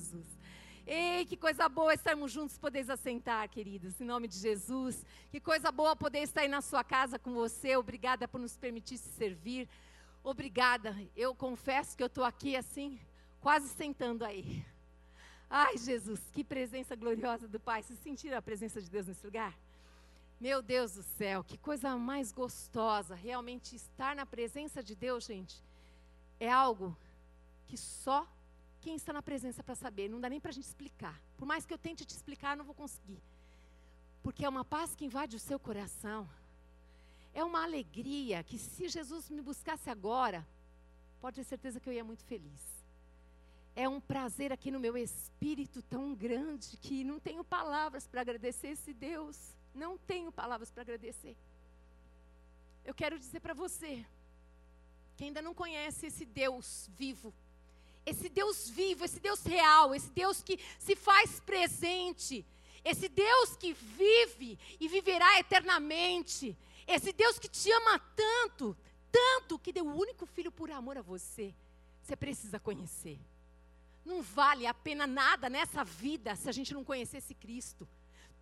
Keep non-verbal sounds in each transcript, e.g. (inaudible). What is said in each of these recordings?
Jesus. Ei, que coisa boa estarmos juntos, podeis assentar, queridos, em nome de Jesus. Que coisa boa poder estar aí na sua casa com você. Obrigada por nos permitir se servir. Obrigada. Eu confesso que eu estou aqui assim, quase sentando aí. Ai, Jesus, que presença gloriosa do Pai. Vocês sentiram a presença de Deus nesse lugar? Meu Deus do céu, que coisa mais gostosa. Realmente estar na presença de Deus, gente, é algo que só quem está na presença para saber. Não dá nem para a gente explicar. Por mais que eu tente te explicar, não vou conseguir. Porque é uma paz que invade o seu coração. É uma alegria que, se Jesus me buscasse agora, pode ter certeza que eu ia muito feliz é um prazer aqui no meu espírito tão grande que não tenho palavras para agradecer esse Deus. Não tenho palavras para agradecer. Eu quero dizer para você, que ainda não conhece esse Deus vivo, esse Deus vivo, esse Deus real, esse Deus que se faz presente, esse Deus que vive e viverá eternamente, esse Deus que te ama tanto, tanto que deu o único filho por amor a você. Você precisa conhecer. Não vale a pena nada nessa vida se a gente não conhecesse Cristo.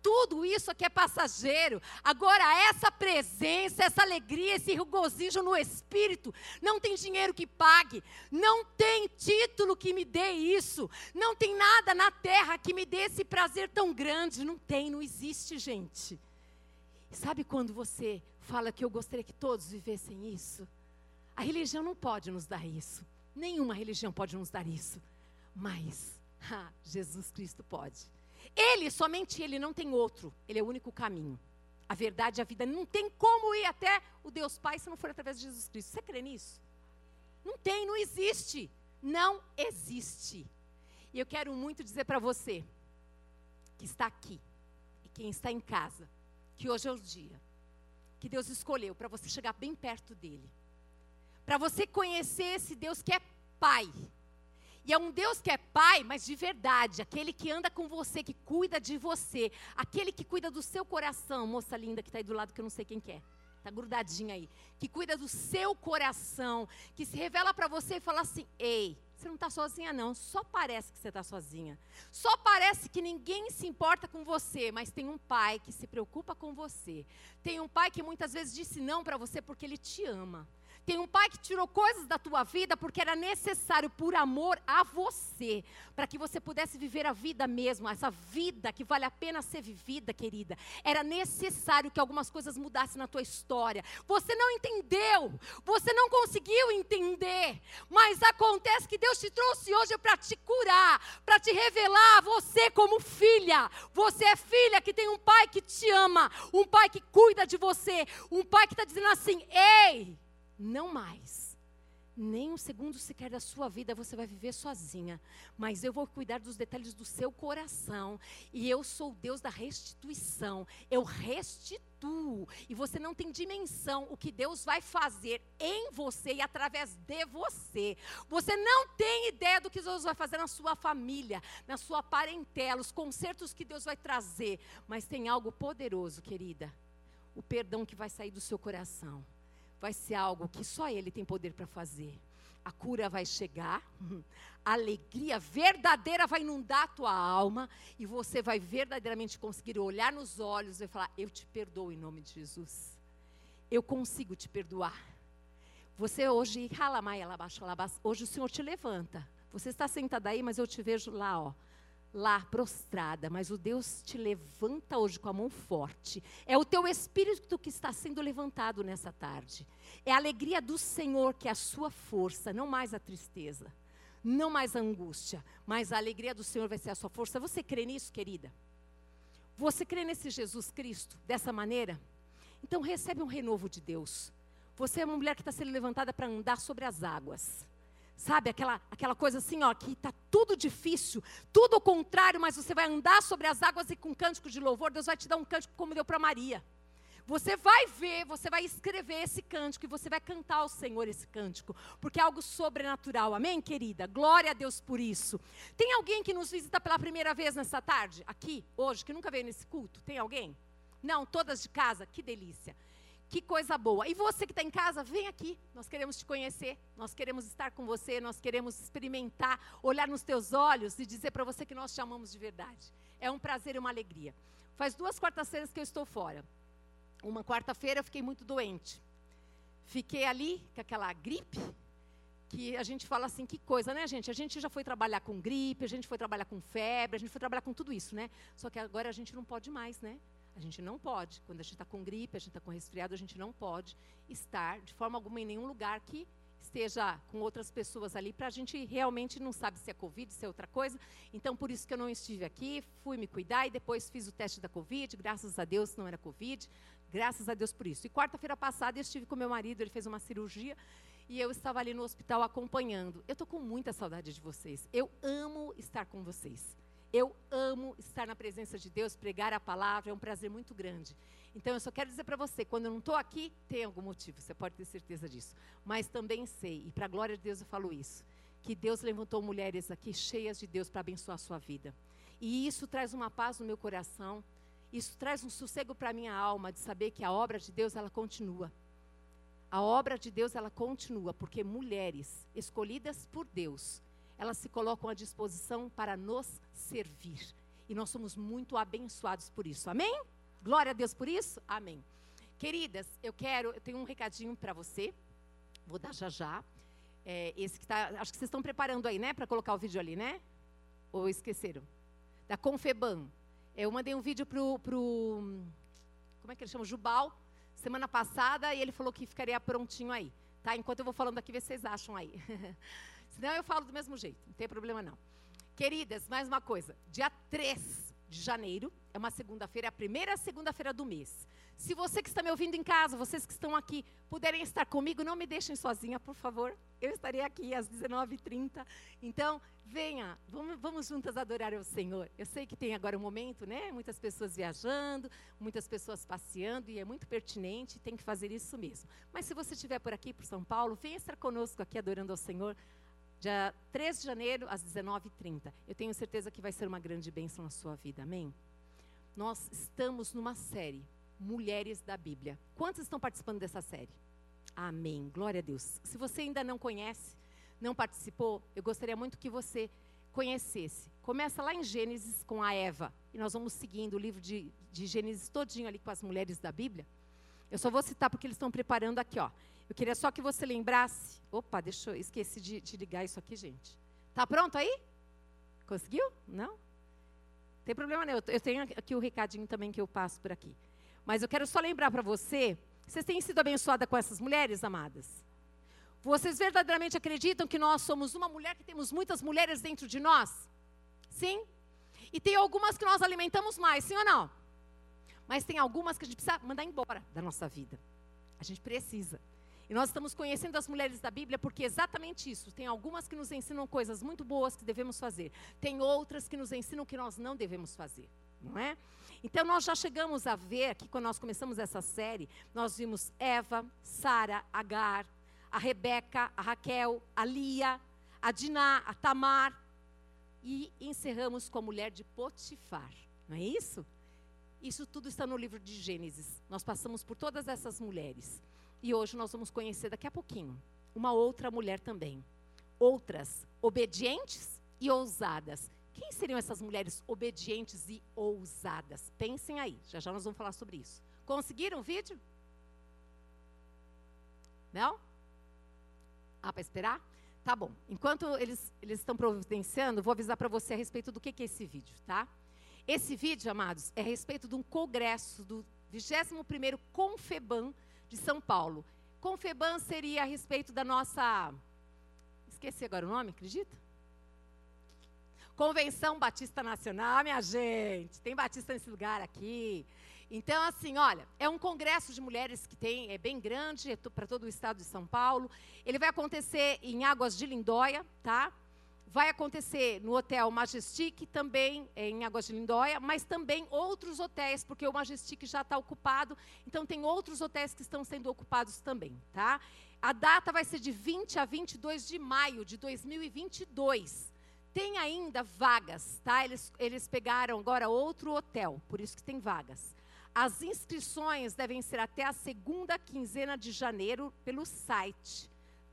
Tudo isso aqui é passageiro. Agora, essa presença, essa alegria, esse regozijo no espírito, não tem dinheiro que pague, não tem título que me dê isso, não tem nada na terra que me dê esse prazer tão grande. Não tem, não existe, gente. Sabe quando você fala que eu gostaria que todos vivessem isso? A religião não pode nos dar isso. Nenhuma religião pode nos dar isso. Mas (laughs) ah, Jesus Cristo pode. Ele, somente Ele, não tem outro. Ele é o único caminho. A verdade, a vida. Não tem como ir até o Deus Pai se não for através de Jesus Cristo. Você crê nisso? Não tem, não existe. Não existe. E eu quero muito dizer para você, que está aqui, e quem está em casa, que hoje é o dia que Deus escolheu para você chegar bem perto dele. Para você conhecer esse Deus que é Pai e é um Deus que é pai, mas de verdade, aquele que anda com você, que cuida de você, aquele que cuida do seu coração, moça linda que está aí do lado que eu não sei quem. É. Está grudadinha aí. Que cuida do seu coração, que se revela para você e fala assim: ei, você não está sozinha, não. Só parece que você está sozinha. Só parece que ninguém se importa com você, mas tem um pai que se preocupa com você. Tem um pai que muitas vezes disse não para você porque ele te ama. Tem um pai que tirou coisas da tua vida porque era necessário por amor a você, para que você pudesse viver a vida mesmo, essa vida que vale a pena ser vivida, querida. Era necessário que algumas coisas mudassem na tua história. Você não entendeu, você não conseguiu entender, mas acontece que Deus te trouxe hoje para te curar, para te revelar você como filha. Você é filha que tem um pai que te ama, um pai que cuida de você, um pai que está dizendo assim: ei não mais. Nem um segundo sequer da sua vida você vai viver sozinha. Mas eu vou cuidar dos detalhes do seu coração. E eu sou o Deus da restituição. Eu restituo. E você não tem dimensão o que Deus vai fazer em você e através de você. Você não tem ideia do que Deus vai fazer na sua família, na sua parentela, os concertos que Deus vai trazer. Mas tem algo poderoso, querida. O perdão que vai sair do seu coração vai ser algo que só Ele tem poder para fazer. A cura vai chegar, a alegria verdadeira vai inundar a tua alma e você vai verdadeiramente conseguir olhar nos olhos e falar: Eu te perdoo em nome de Jesus. Eu consigo te perdoar. Você hoje, hoje o Senhor te levanta. Você está sentada aí, mas eu te vejo lá, ó lá prostrada, mas o Deus te levanta hoje com a mão forte. É o teu espírito que está sendo levantado nessa tarde. É a alegria do Senhor que é a sua força, não mais a tristeza, não mais a angústia, mas a alegria do Senhor vai ser a sua força. Você crê nisso, querida? Você crê nesse Jesus Cristo dessa maneira? Então recebe um renovo de Deus. Você é uma mulher que está sendo levantada para andar sobre as águas. Sabe, aquela, aquela coisa assim, ó, que está tudo difícil, tudo o contrário, mas você vai andar sobre as águas e com cântico de louvor, Deus vai te dar um cântico como deu para Maria. Você vai ver, você vai escrever esse cântico e você vai cantar ao Senhor esse cântico, porque é algo sobrenatural, amém, querida? Glória a Deus por isso. Tem alguém que nos visita pela primeira vez nessa tarde, aqui, hoje, que nunca veio nesse culto? Tem alguém? Não, todas de casa, que delícia. Que coisa boa. E você que está em casa, vem aqui. Nós queremos te conhecer. Nós queremos estar com você. Nós queremos experimentar, olhar nos teus olhos e dizer para você que nós te amamos de verdade. É um prazer e uma alegria. Faz duas quartas-feiras que eu estou fora. Uma quarta-feira eu fiquei muito doente. Fiquei ali com aquela gripe, que a gente fala assim, que coisa, né, gente? A gente já foi trabalhar com gripe, a gente foi trabalhar com febre, a gente foi trabalhar com tudo isso, né? Só que agora a gente não pode mais, né? A gente não pode. Quando a gente está com gripe, a gente está com resfriado, a gente não pode estar de forma alguma em nenhum lugar que esteja com outras pessoas ali, para a gente realmente não sabe se é Covid, se é outra coisa. Então, por isso que eu não estive aqui, fui me cuidar e depois fiz o teste da Covid, graças a Deus não era Covid, graças a Deus por isso. E quarta-feira passada eu estive com meu marido, ele fez uma cirurgia e eu estava ali no hospital acompanhando. Eu estou com muita saudade de vocês. Eu amo estar com vocês. Eu amo estar na presença de Deus, pregar a palavra, é um prazer muito grande. Então eu só quero dizer para você, quando eu não estou aqui, tem algum motivo, você pode ter certeza disso. Mas também sei, e para a glória de Deus eu falo isso, que Deus levantou mulheres aqui cheias de Deus para abençoar a sua vida. E isso traz uma paz no meu coração, isso traz um sossego para a minha alma de saber que a obra de Deus ela continua. A obra de Deus ela continua, porque mulheres escolhidas por Deus elas se colocam à disposição para nos servir. E nós somos muito abençoados por isso. Amém? Glória a Deus por isso? Amém. Queridas, eu quero, eu tenho um recadinho para você. Vou dar já já. É, esse que tá, acho que vocês estão preparando aí, né, para colocar o vídeo ali, né? Ou esqueceram? Da Confeban. Eu mandei um vídeo pro, pro como é que ele chama? Jubal, semana passada, e ele falou que ficaria prontinho aí. Tá? Enquanto eu vou falando aqui, vê se vocês acham aí. (laughs) Senão eu falo do mesmo jeito, não tem problema não. Queridas, mais uma coisa. Dia 3 de janeiro, é uma segunda-feira, é a primeira segunda-feira do mês. Se você que está me ouvindo em casa, vocês que estão aqui, puderem estar comigo, não me deixem sozinha, por favor. Eu estarei aqui às 19h30. Então, venha, vamos, vamos juntas adorar o Senhor. Eu sei que tem agora um momento, né? Muitas pessoas viajando, muitas pessoas passeando, e é muito pertinente, tem que fazer isso mesmo. Mas se você estiver por aqui, por São Paulo, venha estar conosco aqui adorando ao Senhor dia 3 de janeiro, às 19h30. Eu tenho certeza que vai ser uma grande bênção na sua vida, amém? Nós estamos numa série, Mulheres da Bíblia. Quantos estão participando dessa série? Amém, glória a Deus. Se você ainda não conhece, não participou, eu gostaria muito que você conhecesse. Começa lá em Gênesis com a Eva, e nós vamos seguindo o livro de, de Gênesis todinho ali com as mulheres da Bíblia. Eu só vou citar porque eles estão preparando aqui, ó. Eu queria só que você lembrasse. Opa, deixa eu esqueci de, de ligar isso aqui, gente. Tá pronto aí? Conseguiu? Não? Tem problema não. Eu tenho aqui o recadinho também que eu passo por aqui. Mas eu quero só lembrar para você, vocês têm sido abençoadas com essas mulheres, amadas? Vocês verdadeiramente acreditam que nós somos uma mulher que temos muitas mulheres dentro de nós? Sim? E tem algumas que nós alimentamos mais, sim ou não? Mas tem algumas que a gente precisa mandar embora da nossa vida. A gente precisa. E nós estamos conhecendo as mulheres da Bíblia porque exatamente isso. Tem algumas que nos ensinam coisas muito boas que devemos fazer. Tem outras que nos ensinam que nós não devemos fazer. Não é? Então nós já chegamos a ver que quando nós começamos essa série, nós vimos Eva, Sara, Agar, a Rebeca, a Raquel, a Lia, a Diná, a Tamar e encerramos com a mulher de Potifar. Não é isso? Isso tudo está no livro de Gênesis. Nós passamos por todas essas mulheres. E hoje nós vamos conhecer daqui a pouquinho uma outra mulher também. Outras obedientes e ousadas. Quem seriam essas mulheres obedientes e ousadas? Pensem aí, já já nós vamos falar sobre isso. Conseguiram o vídeo? Não? Ah, para esperar? Tá bom. Enquanto eles, eles estão providenciando, vou avisar para você a respeito do que, que é esse vídeo, tá? Esse vídeo, amados, é a respeito de um congresso do 21º Confeban de São Paulo. Confeban seria a respeito da nossa. Esqueci agora o nome, acredita? Convenção Batista Nacional, minha gente. Tem Batista nesse lugar aqui. Então, assim, olha, é um congresso de mulheres que tem, é bem grande, é para todo o estado de São Paulo. Ele vai acontecer em Águas de Lindóia, tá? Vai acontecer no Hotel Majestic, também em Águas de Lindóia, mas também outros hotéis, porque o Majestic já está ocupado, então tem outros hotéis que estão sendo ocupados também, tá? A data vai ser de 20 a 22 de maio de 2022. Tem ainda vagas, tá? Eles, eles pegaram agora outro hotel, por isso que tem vagas. As inscrições devem ser até a segunda quinzena de janeiro pelo site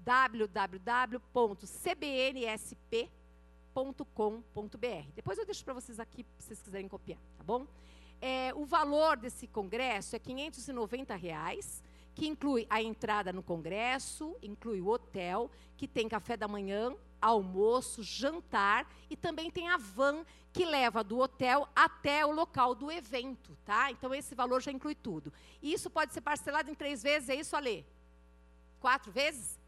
www.cbnsp.com.br. Depois eu deixo para vocês aqui, se vocês quiserem copiar, tá bom? É, o valor desse congresso é 590 reais, que inclui a entrada no congresso, inclui o hotel, que tem café da manhã, almoço, jantar e também tem a van que leva do hotel até o local do evento, tá? Então esse valor já inclui tudo. E isso pode ser parcelado em três vezes, é isso, Alê? Quatro vezes?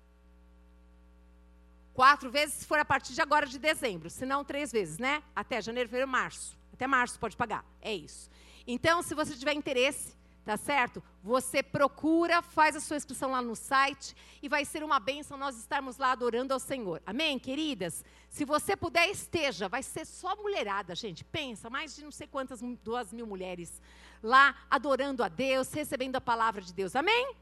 Quatro vezes se for a partir de agora de dezembro, se não três vezes, né? Até janeiro, fevereiro, março. Até março pode pagar. É isso. Então, se você tiver interesse, tá certo? Você procura, faz a sua inscrição lá no site e vai ser uma bênção nós estarmos lá adorando ao Senhor. Amém, queridas? Se você puder, esteja. Vai ser só mulherada, gente. Pensa, mais de não sei quantas, duas mil mulheres lá adorando a Deus, recebendo a palavra de Deus. Amém?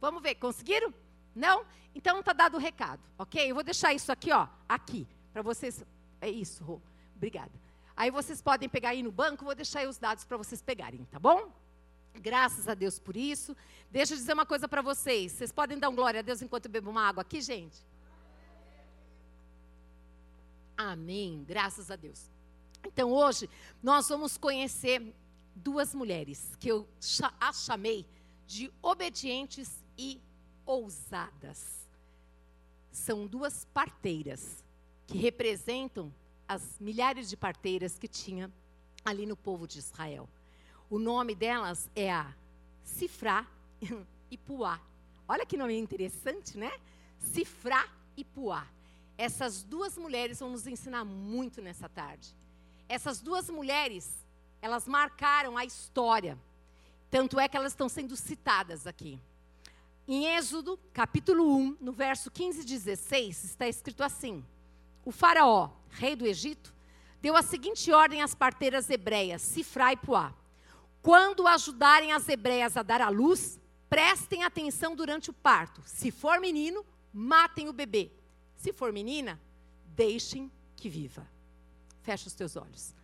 Vamos ver, conseguiram? Não? Então tá dado o recado, ok? Eu vou deixar isso aqui, ó, aqui, para vocês. É isso, Rô. Obrigada. Aí vocês podem pegar aí no banco, vou deixar aí os dados para vocês pegarem, tá bom? Graças a Deus por isso. Deixa eu dizer uma coisa para vocês. Vocês podem dar um glória a Deus enquanto eu bebo uma água aqui, gente? Amém. Graças a Deus. Então hoje nós vamos conhecer duas mulheres que eu as chamei de obedientes e ousadas. São duas parteiras que representam as milhares de parteiras que tinha ali no povo de Israel. O nome delas é a Cifrá (laughs) e Puá. Olha que nome interessante, né? Cifrá e Puá. Essas duas mulheres vão nos ensinar muito nessa tarde. Essas duas mulheres, elas marcaram a história. Tanto é que elas estão sendo citadas aqui. Em Êxodo, capítulo 1, no verso 15 e 16, está escrito assim: O faraó, rei do Egito, deu a seguinte ordem às parteiras hebreias, Cifrá e Puá: quando ajudarem as hebreias a dar à luz, prestem atenção durante o parto. Se for menino, matem o bebê. Se for menina, deixem que viva. Fecha os teus olhos.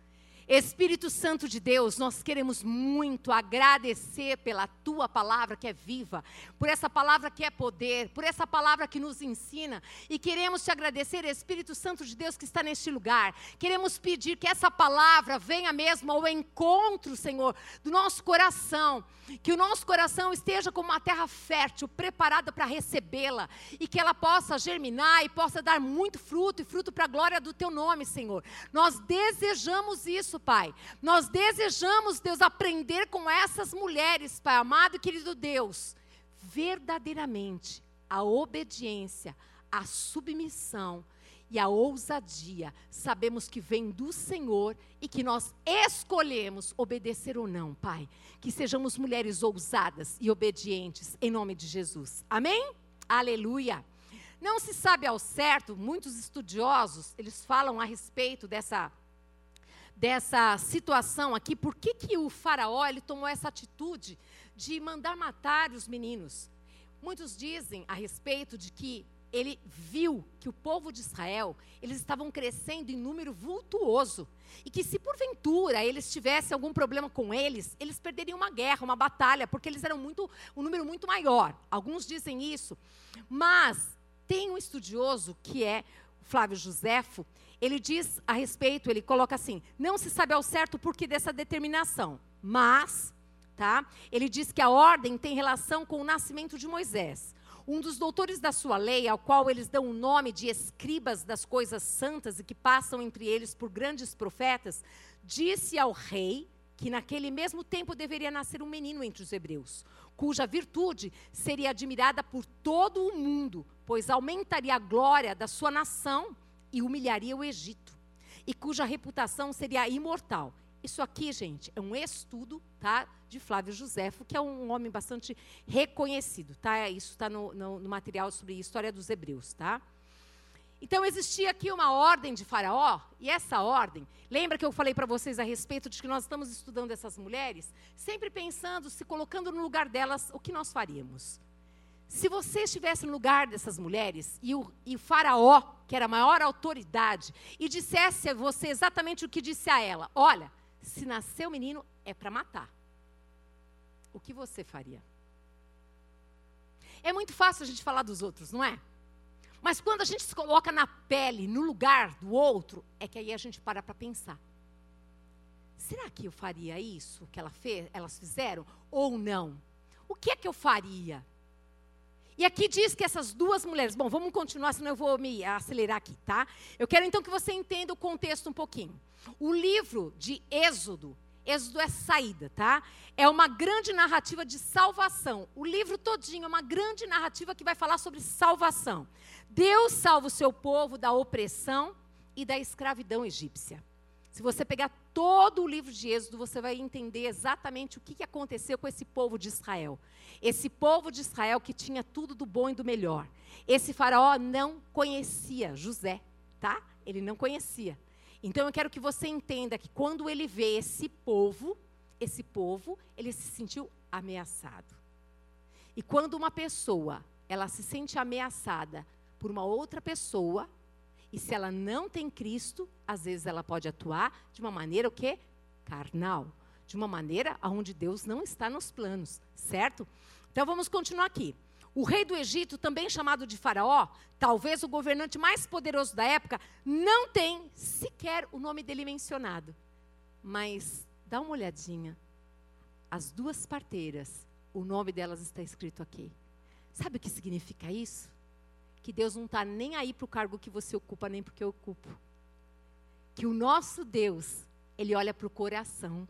Espírito Santo de Deus, nós queremos muito agradecer pela tua palavra que é viva, por essa palavra que é poder, por essa palavra que nos ensina. E queremos te agradecer, Espírito Santo de Deus que está neste lugar. Queremos pedir que essa palavra venha mesmo ao encontro, Senhor, do nosso coração. Que o nosso coração esteja como uma terra fértil, preparada para recebê-la. E que ela possa germinar e possa dar muito fruto e fruto para a glória do teu nome, Senhor. Nós desejamos isso isso, Pai. Nós desejamos, Deus, aprender com essas mulheres, Pai amado e querido Deus, verdadeiramente a obediência, a submissão e a ousadia. Sabemos que vem do Senhor e que nós escolhemos obedecer ou não, Pai. Que sejamos mulheres ousadas e obedientes em nome de Jesus. Amém? Aleluia. Não se sabe ao certo, muitos estudiosos, eles falam a respeito dessa dessa situação aqui, por que, que o faraó ele tomou essa atitude de mandar matar os meninos? Muitos dizem a respeito de que ele viu que o povo de Israel, eles estavam crescendo em número vultuoso. E que se porventura eles tivessem algum problema com eles, eles perderiam uma guerra, uma batalha, porque eles eram muito, um número muito maior. Alguns dizem isso. Mas tem um estudioso que é Flávio Josefo, ele diz a respeito, ele coloca assim: não se sabe ao certo o porquê dessa determinação, mas, tá? Ele diz que a ordem tem relação com o nascimento de Moisés. Um dos doutores da sua lei, ao qual eles dão o nome de escribas das coisas santas e que passam entre eles por grandes profetas, disse ao rei que naquele mesmo tempo deveria nascer um menino entre os hebreus, cuja virtude seria admirada por todo o mundo, pois aumentaria a glória da sua nação e humilharia o Egito, e cuja reputação seria imortal. Isso aqui, gente, é um estudo tá, de Flávio Josefo, que é um homem bastante reconhecido. Tá? Isso está no, no, no material sobre a história dos hebreus. Tá? Então existia aqui uma ordem de Faraó, e essa ordem, lembra que eu falei para vocês a respeito de que nós estamos estudando essas mulheres, sempre pensando, se colocando no lugar delas, o que nós faríamos? Se você estivesse no lugar dessas mulheres e o, e o, faraó, que era a maior autoridade, e dissesse a você exatamente o que disse a ela: Olha, se nascer o menino é para matar. o que você faria? É muito fácil a gente falar dos outros, não é? Mas quando a gente se coloca na pele, no lugar do outro, é que aí a gente para para pensar. Será que eu faria isso que ela fez, elas fizeram ou não? O que é que eu faria? E aqui diz que essas duas mulheres, bom, vamos continuar, senão eu vou me acelerar aqui, tá? Eu quero então que você entenda o contexto um pouquinho. O livro de Êxodo, Êxodo é saída, tá? É uma grande narrativa de salvação. O livro todinho é uma grande narrativa que vai falar sobre salvação. Deus salva o seu povo da opressão e da escravidão egípcia. Se você pegar todo o livro de Êxodo, você vai entender exatamente o que aconteceu com esse povo de Israel. Esse povo de Israel que tinha tudo do bom e do melhor. Esse faraó não conhecia José, tá? Ele não conhecia. Então eu quero que você entenda que quando ele vê esse povo, esse povo, ele se sentiu ameaçado. E quando uma pessoa, ela se sente ameaçada por uma outra pessoa, e se ela não tem Cristo, às vezes ela pode atuar de uma maneira o quê? Carnal. De uma maneira onde Deus não está nos planos, certo? Então vamos continuar aqui. O rei do Egito, também chamado de Faraó, talvez o governante mais poderoso da época, não tem sequer o nome dele mencionado. Mas dá uma olhadinha. As duas parteiras, o nome delas está escrito aqui. Sabe o que significa isso? Que Deus não está nem aí para o cargo que você ocupa, nem porque eu ocupo. Que o nosso Deus, ele olha para o coração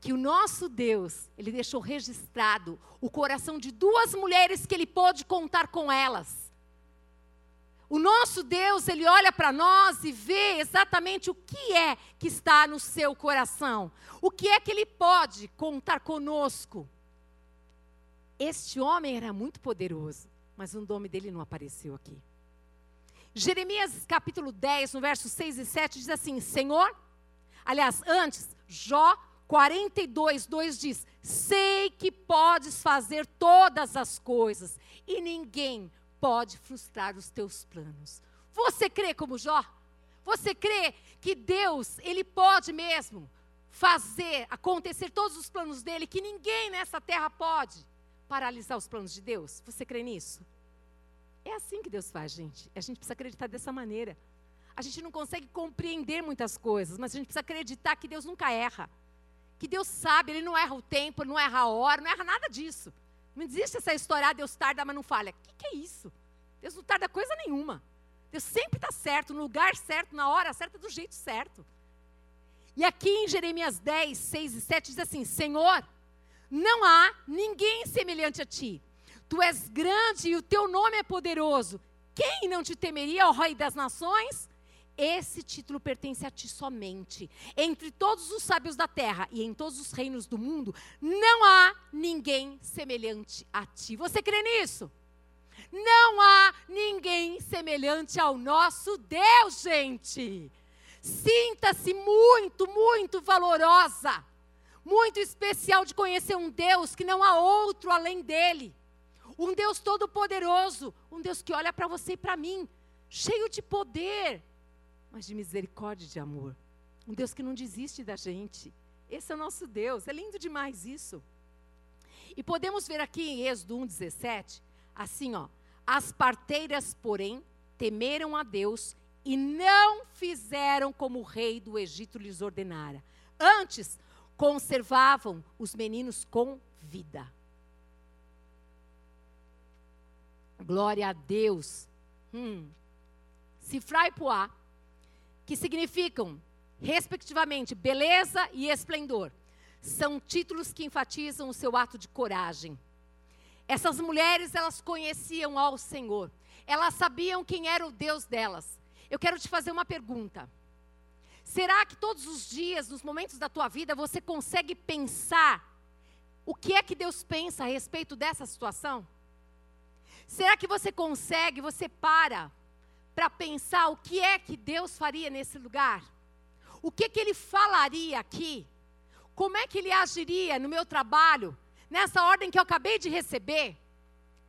que o nosso Deus, ele deixou registrado o coração de duas mulheres que ele pôde contar com elas. O nosso Deus, ele olha para nós e vê exatamente o que é que está no seu coração. O que é que ele pode contar conosco. Este homem era muito poderoso, mas o nome dele não apareceu aqui. Jeremias capítulo 10, no verso 6 e 7, diz assim: Senhor, aliás, antes, Jó 42, 2 diz: Sei que podes fazer todas as coisas e ninguém pode frustrar os teus planos. Você crê como Jó? Você crê que Deus, Ele pode mesmo fazer acontecer todos os planos dele, que ninguém nessa terra pode paralisar os planos de Deus? Você crê nisso? É assim que Deus faz, gente. A gente precisa acreditar dessa maneira. A gente não consegue compreender muitas coisas, mas a gente precisa acreditar que Deus nunca erra que Deus sabe, Ele não erra o tempo, não erra a hora, não erra nada disso. Não existe essa história, ah, Deus tarda, mas não falha. O que, que é isso? Deus não tarda coisa nenhuma. Deus sempre está certo, no lugar certo, na hora certa, do jeito certo. E aqui em Jeremias 10, 6 e 7 diz assim: Senhor, não há ninguém semelhante a ti. Tu és grande e o teu nome é poderoso. Quem não te temeria, ó Rei das Nações? Esse título pertence a ti somente. Entre todos os sábios da terra e em todos os reinos do mundo, não há ninguém semelhante a ti. Você crê nisso? Não há ninguém semelhante ao nosso Deus, gente. Sinta-se muito, muito valorosa, muito especial de conhecer um Deus que não há outro além dele. Um Deus todo-poderoso, um Deus que olha para você e para mim, cheio de poder, mas de misericórdia e de amor. Um Deus que não desiste da gente. Esse é o nosso Deus. É lindo demais isso. E podemos ver aqui em Êxodo 1,17, assim, ó. As parteiras, porém, temeram a Deus e não fizeram como o rei do Egito lhes ordenara. Antes, conservavam os meninos com vida. Glória a Deus. Hum. Cifrai poá que significam, respectivamente, beleza e esplendor. São títulos que enfatizam o seu ato de coragem. Essas mulheres, elas conheciam ao Senhor. Elas sabiam quem era o Deus delas. Eu quero te fazer uma pergunta. Será que todos os dias, nos momentos da tua vida, você consegue pensar o que é que Deus pensa a respeito dessa situação? Será que você consegue, você para para pensar o que é que Deus faria nesse lugar. O que, que Ele falaria aqui? Como é que Ele agiria no meu trabalho? Nessa ordem que eu acabei de receber,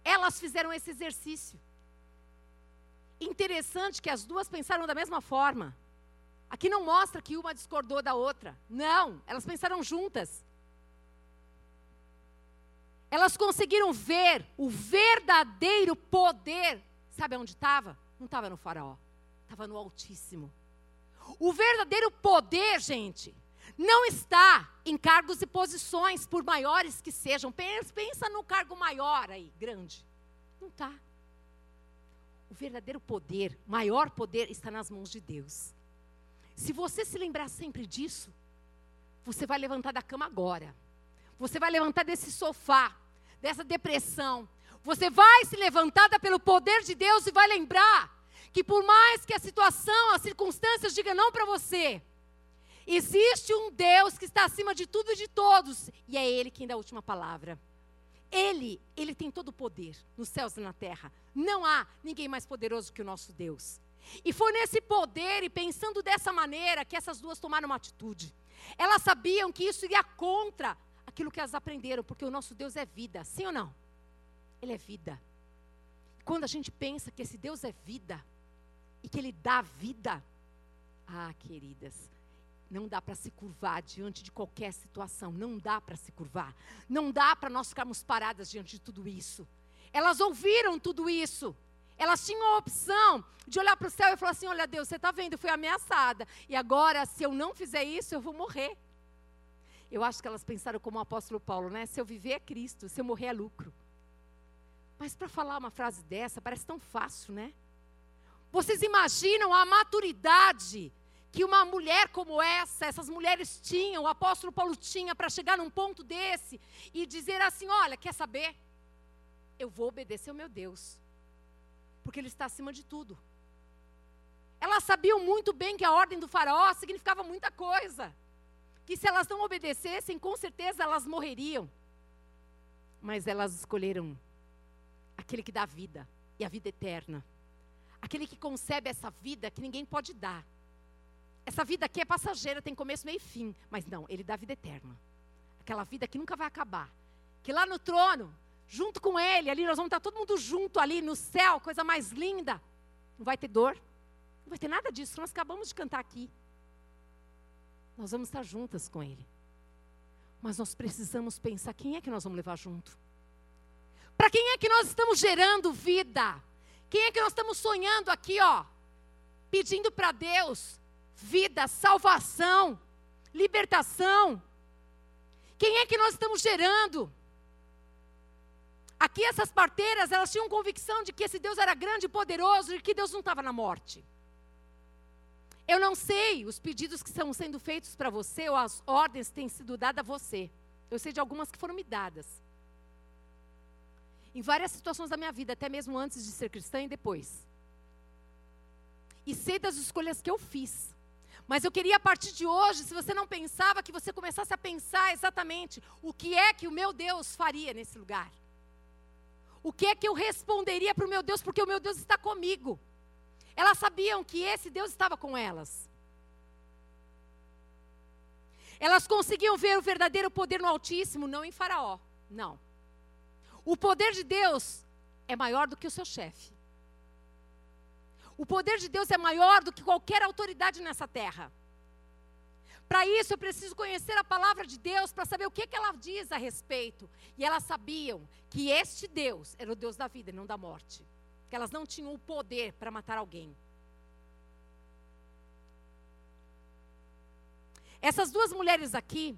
elas fizeram esse exercício. Interessante que as duas pensaram da mesma forma. Aqui não mostra que uma discordou da outra. Não, elas pensaram juntas. Elas conseguiram ver o verdadeiro poder. Sabe onde estava? Não estava no Faraó, estava no Altíssimo. O verdadeiro poder, gente, não está em cargos e posições, por maiores que sejam. Pensa no cargo maior aí, grande. Não está. O verdadeiro poder, maior poder, está nas mãos de Deus. Se você se lembrar sempre disso, você vai levantar da cama agora. Você vai levantar desse sofá, dessa depressão. Você vai se levantar pelo poder de Deus e vai lembrar que por mais que a situação, as circunstâncias digam não para você, existe um Deus que está acima de tudo e de todos, e é Ele quem dá a última palavra. Ele, Ele tem todo o poder nos céus e na terra. Não há ninguém mais poderoso que o nosso Deus. E foi nesse poder e pensando dessa maneira que essas duas tomaram uma atitude. Elas sabiam que isso ia contra aquilo que elas aprenderam, porque o nosso Deus é vida, sim ou não? Ele é vida. Quando a gente pensa que esse Deus é vida e que Ele dá vida, ah, queridas, não dá para se curvar diante de qualquer situação, não dá para se curvar, não dá para nós ficarmos paradas diante de tudo isso. Elas ouviram tudo isso, elas tinham a opção de olhar para o céu e falar assim: Olha, Deus, você está vendo, eu fui ameaçada, e agora, se eu não fizer isso, eu vou morrer. Eu acho que elas pensaram como o apóstolo Paulo, né? Se eu viver é Cristo, se eu morrer é lucro. Mas para falar uma frase dessa, parece tão fácil, né? Vocês imaginam a maturidade que uma mulher como essa, essas mulheres tinham, o apóstolo Paulo tinha, para chegar num ponto desse e dizer assim: olha, quer saber? Eu vou obedecer ao meu Deus, porque Ele está acima de tudo. Elas sabiam muito bem que a ordem do faraó significava muita coisa. Que se elas não obedecessem, com certeza elas morreriam. Mas elas escolheram aquele que dá vida e a vida eterna. Aquele que concebe essa vida que ninguém pode dar. Essa vida aqui é passageira, tem começo, meio e fim. Mas não, ele dá vida eterna. Aquela vida que nunca vai acabar. Que lá no trono, junto com ele, ali nós vamos estar todo mundo junto ali no céu, coisa mais linda. Não vai ter dor, não vai ter nada disso. Nós acabamos de cantar aqui. Nós vamos estar juntas com ele. Mas nós precisamos pensar quem é que nós vamos levar junto. Para quem é que nós estamos gerando vida? Quem é que nós estamos sonhando aqui, ó? Pedindo para Deus vida, salvação, libertação. Quem é que nós estamos gerando? Aqui essas parteiras, elas tinham convicção de que esse Deus era grande e poderoso e que Deus não estava na morte. Eu não sei os pedidos que estão sendo feitos para você ou as ordens que têm sido dadas a você. Eu sei de algumas que foram me dadas. Em várias situações da minha vida, até mesmo antes de ser cristã e depois. E sei das escolhas que eu fiz. Mas eu queria a partir de hoje, se você não pensava, que você começasse a pensar exatamente o que é que o meu Deus faria nesse lugar. O que é que eu responderia para o meu Deus, porque o meu Deus está comigo. Elas sabiam que esse Deus estava com elas. Elas conseguiam ver o verdadeiro poder no Altíssimo, não em Faraó. Não. O poder de Deus é maior do que o seu chefe. O poder de Deus é maior do que qualquer autoridade nessa terra. Para isso, eu preciso conhecer a palavra de Deus para saber o que, que ela diz a respeito. E elas sabiam que este Deus era o Deus da vida e não da morte. Que elas não tinham o poder para matar alguém. Essas duas mulheres aqui,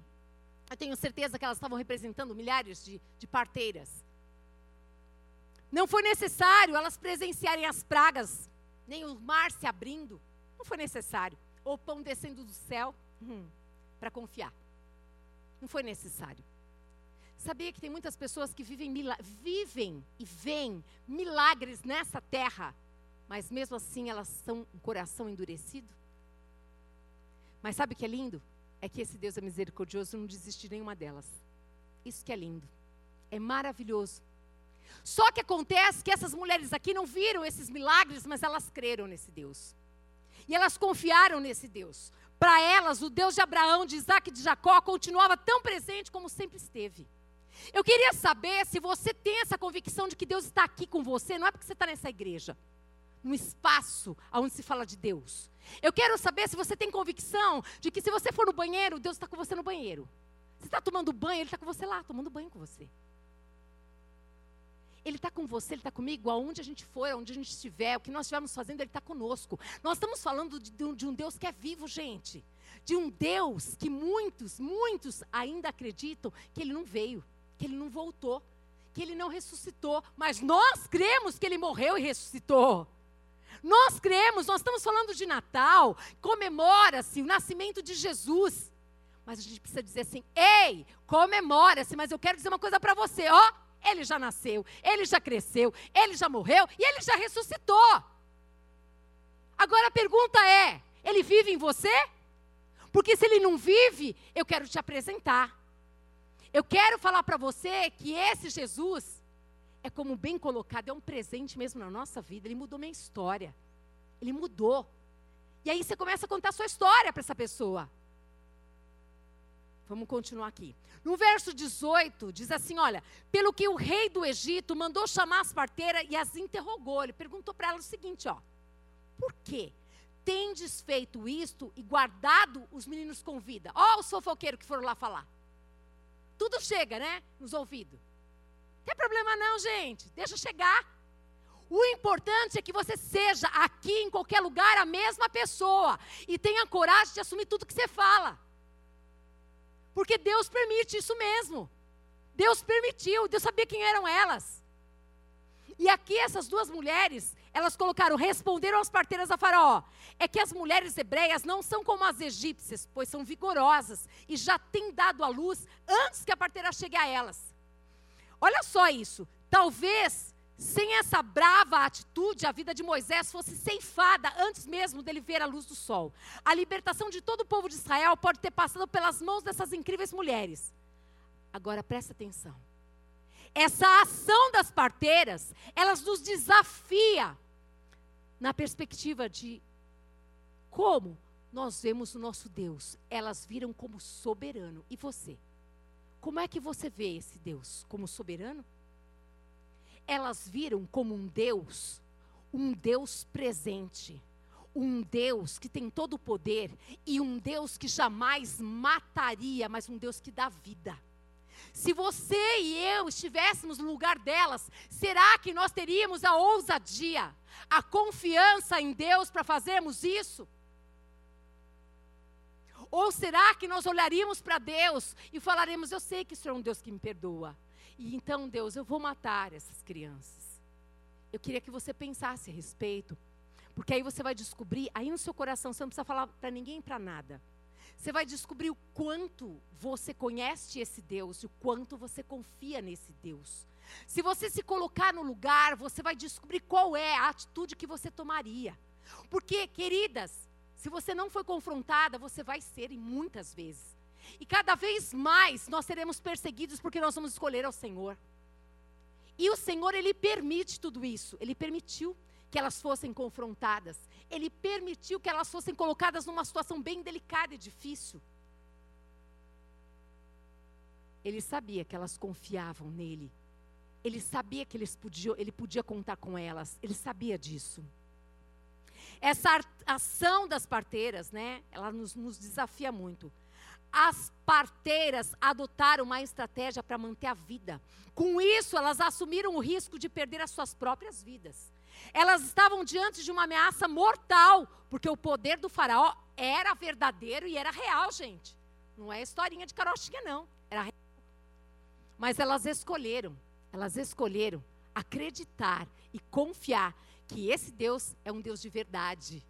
eu tenho certeza que elas estavam representando milhares de, de parteiras. Não foi necessário elas presenciarem as pragas nem o mar se abrindo. Não foi necessário. Ou o pão descendo do céu hum, para confiar. Não foi necessário. Sabia que tem muitas pessoas que vivem, vivem e veem milagres nessa terra, mas mesmo assim elas são um coração endurecido? Mas sabe o que é lindo? É que esse Deus é misericordioso não desiste de nenhuma delas. Isso que é lindo. É maravilhoso. Só que acontece que essas mulheres aqui não viram esses milagres, mas elas creram nesse Deus. E elas confiaram nesse Deus. Para elas, o Deus de Abraão, de Isaac e de Jacó continuava tão presente como sempre esteve. Eu queria saber se você tem essa convicção de que Deus está aqui com você, não é porque você está nessa igreja, num espaço onde se fala de Deus. Eu quero saber se você tem convicção de que se você for no banheiro, Deus está com você no banheiro. Você está tomando banho, Ele está com você lá, tomando banho com você. Ele está com você, ele está comigo, aonde a gente for, aonde a gente estiver, o que nós estivermos fazendo, ele está conosco. Nós estamos falando de, de um Deus que é vivo, gente. De um Deus que muitos, muitos ainda acreditam que ele não veio, que ele não voltou, que ele não ressuscitou. Mas nós cremos que ele morreu e ressuscitou. Nós cremos, nós estamos falando de Natal, comemora-se o nascimento de Jesus. Mas a gente precisa dizer assim: ei, comemora-se, mas eu quero dizer uma coisa para você, ó. Ele já nasceu, ele já cresceu, ele já morreu e ele já ressuscitou. Agora a pergunta é: ele vive em você? Porque se ele não vive, eu quero te apresentar. Eu quero falar para você que esse Jesus é como bem colocado, é um presente mesmo na nossa vida. Ele mudou minha história. Ele mudou. E aí você começa a contar a sua história para essa pessoa. Vamos continuar aqui. No verso 18, diz assim: Olha, pelo que o rei do Egito mandou chamar as parteiras e as interrogou. Ele perguntou para elas o seguinte: ó, por quê? Tendes feito isto e guardado os meninos com vida? Ó, os fofoqueiros que foram lá falar. Chega, né? Nos ouvidos. Não tem problema não, gente. Deixa chegar. O importante é que você seja aqui, em qualquer lugar, a mesma pessoa. E tenha coragem de assumir tudo que você fala. Porque Deus permite isso mesmo. Deus permitiu, Deus sabia quem eram elas. E aqui essas duas mulheres, elas colocaram, responderam às parteiras a Faraó: é que as mulheres hebreias não são como as egípcias, pois são vigorosas e já têm dado à luz antes que a parteira chegue a elas. Olha só isso. Talvez sem essa brava atitude, a vida de Moisés fosse ceifada antes mesmo dele ver a luz do sol. A libertação de todo o povo de Israel pode ter passado pelas mãos dessas incríveis mulheres. Agora presta atenção. Essa ação das parteiras, elas nos desafia na perspectiva de como nós vemos o nosso Deus. Elas viram como soberano. E você? Como é que você vê esse Deus? Como soberano? elas viram como um Deus, um Deus presente, um Deus que tem todo o poder e um Deus que jamais mataria, mas um Deus que dá vida. Se você e eu estivéssemos no lugar delas, será que nós teríamos a ousadia, a confiança em Deus para fazermos isso? Ou será que nós olharíamos para Deus e falaremos: Eu sei que o Senhor é um Deus que me perdoa, e então, Deus, eu vou matar essas crianças. Eu queria que você pensasse a respeito, porque aí você vai descobrir, aí no seu coração, você não precisa falar para ninguém para nada. Você vai descobrir o quanto você conhece esse Deus e o quanto você confia nesse Deus. Se você se colocar no lugar, você vai descobrir qual é a atitude que você tomaria. Porque, queridas, se você não foi confrontada, você vai ser, e muitas vezes. E cada vez mais nós seremos perseguidos porque nós vamos escolher ao Senhor. E o Senhor, Ele permite tudo isso. Ele permitiu que elas fossem confrontadas. Ele permitiu que elas fossem colocadas numa situação bem delicada e difícil. Ele sabia que elas confiavam nele. Ele sabia que eles podiam, ele podia contar com elas. Ele sabia disso. Essa ação das parteiras, né? Ela nos, nos desafia muito as parteiras adotaram uma estratégia para manter a vida. Com isso, elas assumiram o risco de perder as suas próprias vidas. Elas estavam diante de uma ameaça mortal, porque o poder do faraó era verdadeiro e era real, gente. Não é historinha de carochinha, não. Era real. Mas elas escolheram, elas escolheram acreditar e confiar que esse Deus é um Deus de verdade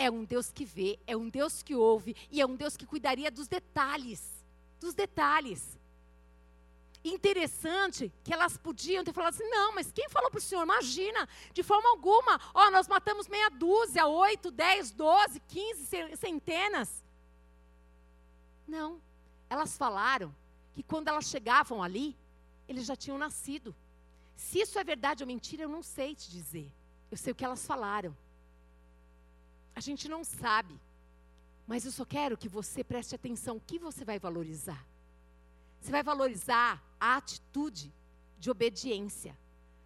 é um Deus que vê, é um Deus que ouve e é um Deus que cuidaria dos detalhes. Dos detalhes. Interessante que elas podiam ter falado assim: não, mas quem falou para o senhor? Imagina, de forma alguma, ó, nós matamos meia dúzia, oito, dez, doze, quinze centenas. Não, elas falaram que quando elas chegavam ali, eles já tinham nascido. Se isso é verdade ou mentira, eu não sei te dizer. Eu sei o que elas falaram. A gente não sabe. Mas eu só quero que você preste atenção o que você vai valorizar. Você vai valorizar a atitude de obediência,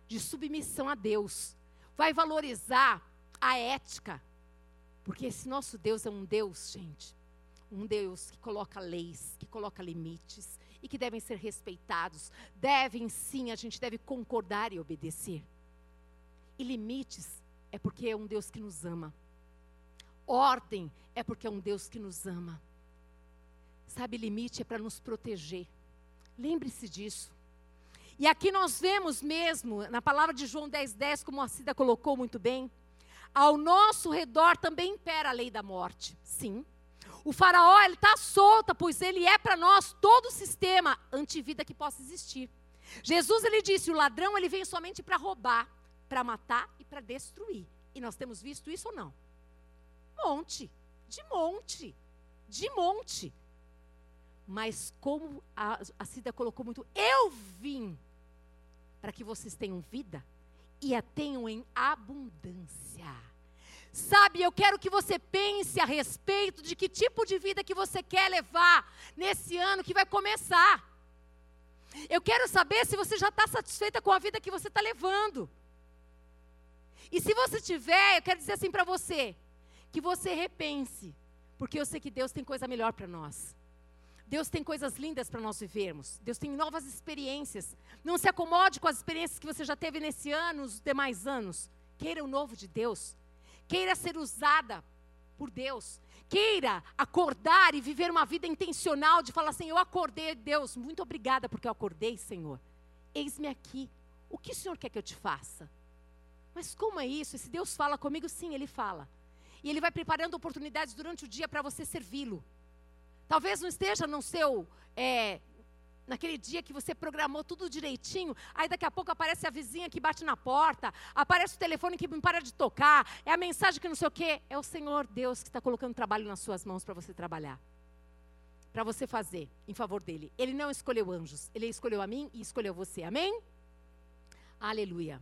de submissão a Deus. Vai valorizar a ética. Porque esse nosso Deus é um Deus, gente, um Deus que coloca leis, que coloca limites e que devem ser respeitados. Devem sim, a gente deve concordar e obedecer. E limites é porque é um Deus que nos ama. Ordem é porque é um Deus que nos ama. Sabe, limite é para nos proteger. Lembre-se disso. E aqui nós vemos mesmo, na palavra de João 10,10, 10, como a Cida colocou muito bem, ao nosso redor também impera a lei da morte. Sim. O faraó, ele está solta, pois ele é para nós todo o sistema antivida que possa existir. Jesus, ele disse, o ladrão, ele vem somente para roubar, para matar e para destruir. E nós temos visto isso ou não? Monte, de monte, de monte. Mas como a, a Cida colocou muito, eu vim para que vocês tenham vida e a tenham em abundância. Sabe, eu quero que você pense a respeito de que tipo de vida que você quer levar nesse ano que vai começar. Eu quero saber se você já está satisfeita com a vida que você está levando. E se você tiver, eu quero dizer assim para você: que você repense, porque eu sei que Deus tem coisa melhor para nós. Deus tem coisas lindas para nós vivermos. Deus tem novas experiências. Não se acomode com as experiências que você já teve nesse ano, os demais anos. Queira o novo de Deus. Queira ser usada por Deus. Queira acordar e viver uma vida intencional de falar assim: Eu acordei, Deus, muito obrigada porque eu acordei, Senhor. Eis-me aqui. O que o Senhor quer que eu te faça? Mas como é isso? Esse Deus fala comigo? Sim, Ele fala. E Ele vai preparando oportunidades durante o dia para você servi-lo. Talvez não esteja no seu. É, naquele dia que você programou tudo direitinho, aí daqui a pouco aparece a vizinha que bate na porta, aparece o telefone que não para de tocar, é a mensagem que não sei o quê. É o Senhor Deus que está colocando trabalho nas suas mãos para você trabalhar. Para você fazer em favor dele. Ele não escolheu anjos, ele escolheu a mim e escolheu você. Amém? Aleluia.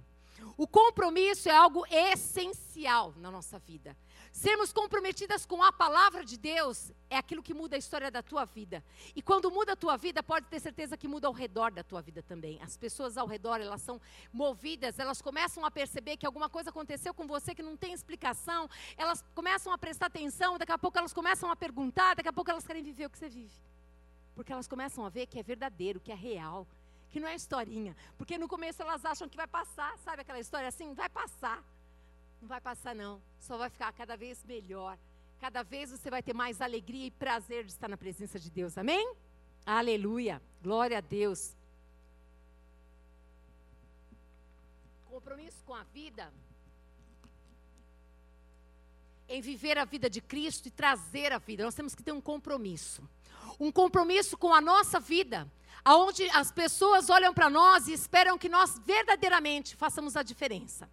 O compromisso é algo essencial na nossa vida. Sermos comprometidas com a palavra de Deus é aquilo que muda a história da tua vida. E quando muda a tua vida, pode ter certeza que muda ao redor da tua vida também. As pessoas ao redor, elas são movidas, elas começam a perceber que alguma coisa aconteceu com você que não tem explicação, elas começam a prestar atenção, daqui a pouco elas começam a perguntar, daqui a pouco elas querem viver o que você vive. Porque elas começam a ver que é verdadeiro, que é real, que não é historinha. Porque no começo elas acham que vai passar, sabe aquela história assim? Vai passar. Não vai passar, não. Só vai ficar cada vez melhor. Cada vez você vai ter mais alegria e prazer de estar na presença de Deus. Amém? Aleluia. Glória a Deus. Compromisso com a vida. Em viver a vida de Cristo e trazer a vida. Nós temos que ter um compromisso. Um compromisso com a nossa vida. Onde as pessoas olham para nós e esperam que nós verdadeiramente façamos a diferença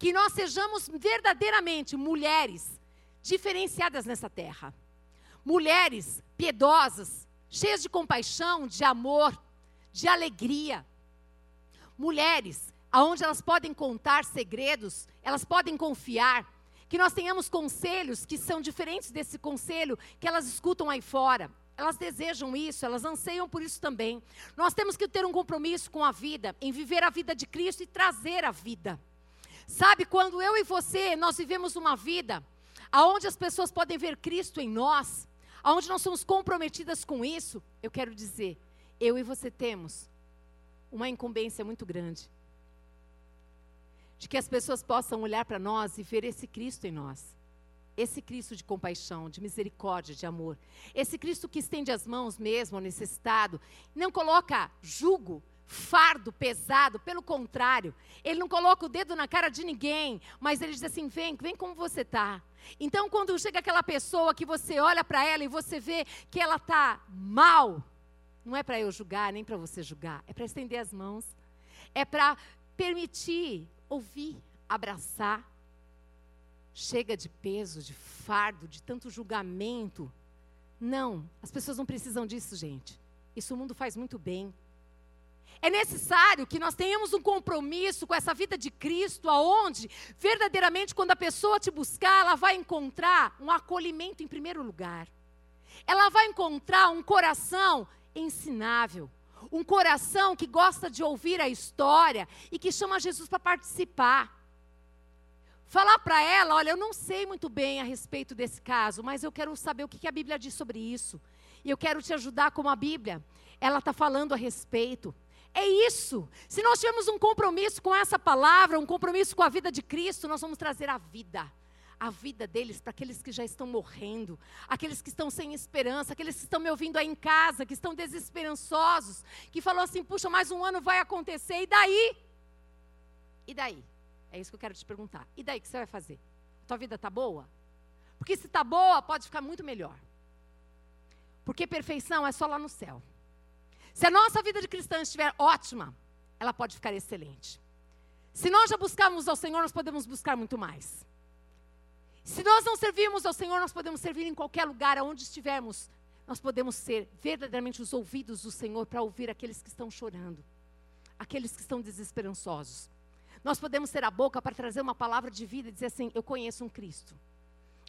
que nós sejamos verdadeiramente mulheres diferenciadas nessa terra. Mulheres piedosas, cheias de compaixão, de amor, de alegria. Mulheres aonde elas podem contar segredos, elas podem confiar. Que nós tenhamos conselhos que são diferentes desse conselho que elas escutam aí fora. Elas desejam isso, elas anseiam por isso também. Nós temos que ter um compromisso com a vida, em viver a vida de Cristo e trazer a vida. Sabe, quando eu e você, nós vivemos uma vida aonde as pessoas podem ver Cristo em nós, aonde nós somos comprometidas com isso, eu quero dizer, eu e você temos uma incumbência muito grande. De que as pessoas possam olhar para nós e ver esse Cristo em nós. Esse Cristo de compaixão, de misericórdia, de amor. Esse Cristo que estende as mãos mesmo ao necessitado. Não coloca jugo fardo pesado, pelo contrário, ele não coloca o dedo na cara de ninguém, mas ele diz assim: vem, vem como você está. Então, quando chega aquela pessoa que você olha para ela e você vê que ela está mal, não é para eu julgar, nem para você julgar, é para estender as mãos, é para permitir, ouvir, abraçar. Chega de peso, de fardo, de tanto julgamento. Não, as pessoas não precisam disso, gente. Isso o mundo faz muito bem. É necessário que nós tenhamos um compromisso com essa vida de Cristo, aonde verdadeiramente quando a pessoa te buscar, ela vai encontrar um acolhimento em primeiro lugar. Ela vai encontrar um coração ensinável, um coração que gosta de ouvir a história e que chama Jesus para participar. Falar para ela: olha, eu não sei muito bem a respeito desse caso, mas eu quero saber o que a Bíblia diz sobre isso. E eu quero te ajudar como a Bíblia, ela está falando a respeito. É isso. Se nós tivermos um compromisso com essa palavra, um compromisso com a vida de Cristo, nós vamos trazer a vida. A vida deles para aqueles que já estão morrendo, aqueles que estão sem esperança, aqueles que estão me ouvindo aí em casa, que estão desesperançosos, que falou assim: puxa, mais um ano vai acontecer, e daí? E daí? É isso que eu quero te perguntar. E daí, que você vai fazer? Tua vida está boa? Porque se está boa, pode ficar muito melhor. Porque perfeição é só lá no céu. Se a nossa vida de cristã estiver ótima, ela pode ficar excelente. Se nós já buscarmos ao Senhor, nós podemos buscar muito mais. Se nós não servirmos ao Senhor, nós podemos servir em qualquer lugar, aonde estivermos. Nós podemos ser verdadeiramente os ouvidos do Senhor para ouvir aqueles que estão chorando, aqueles que estão desesperançosos. Nós podemos ser a boca para trazer uma palavra de vida e dizer assim: Eu conheço um Cristo.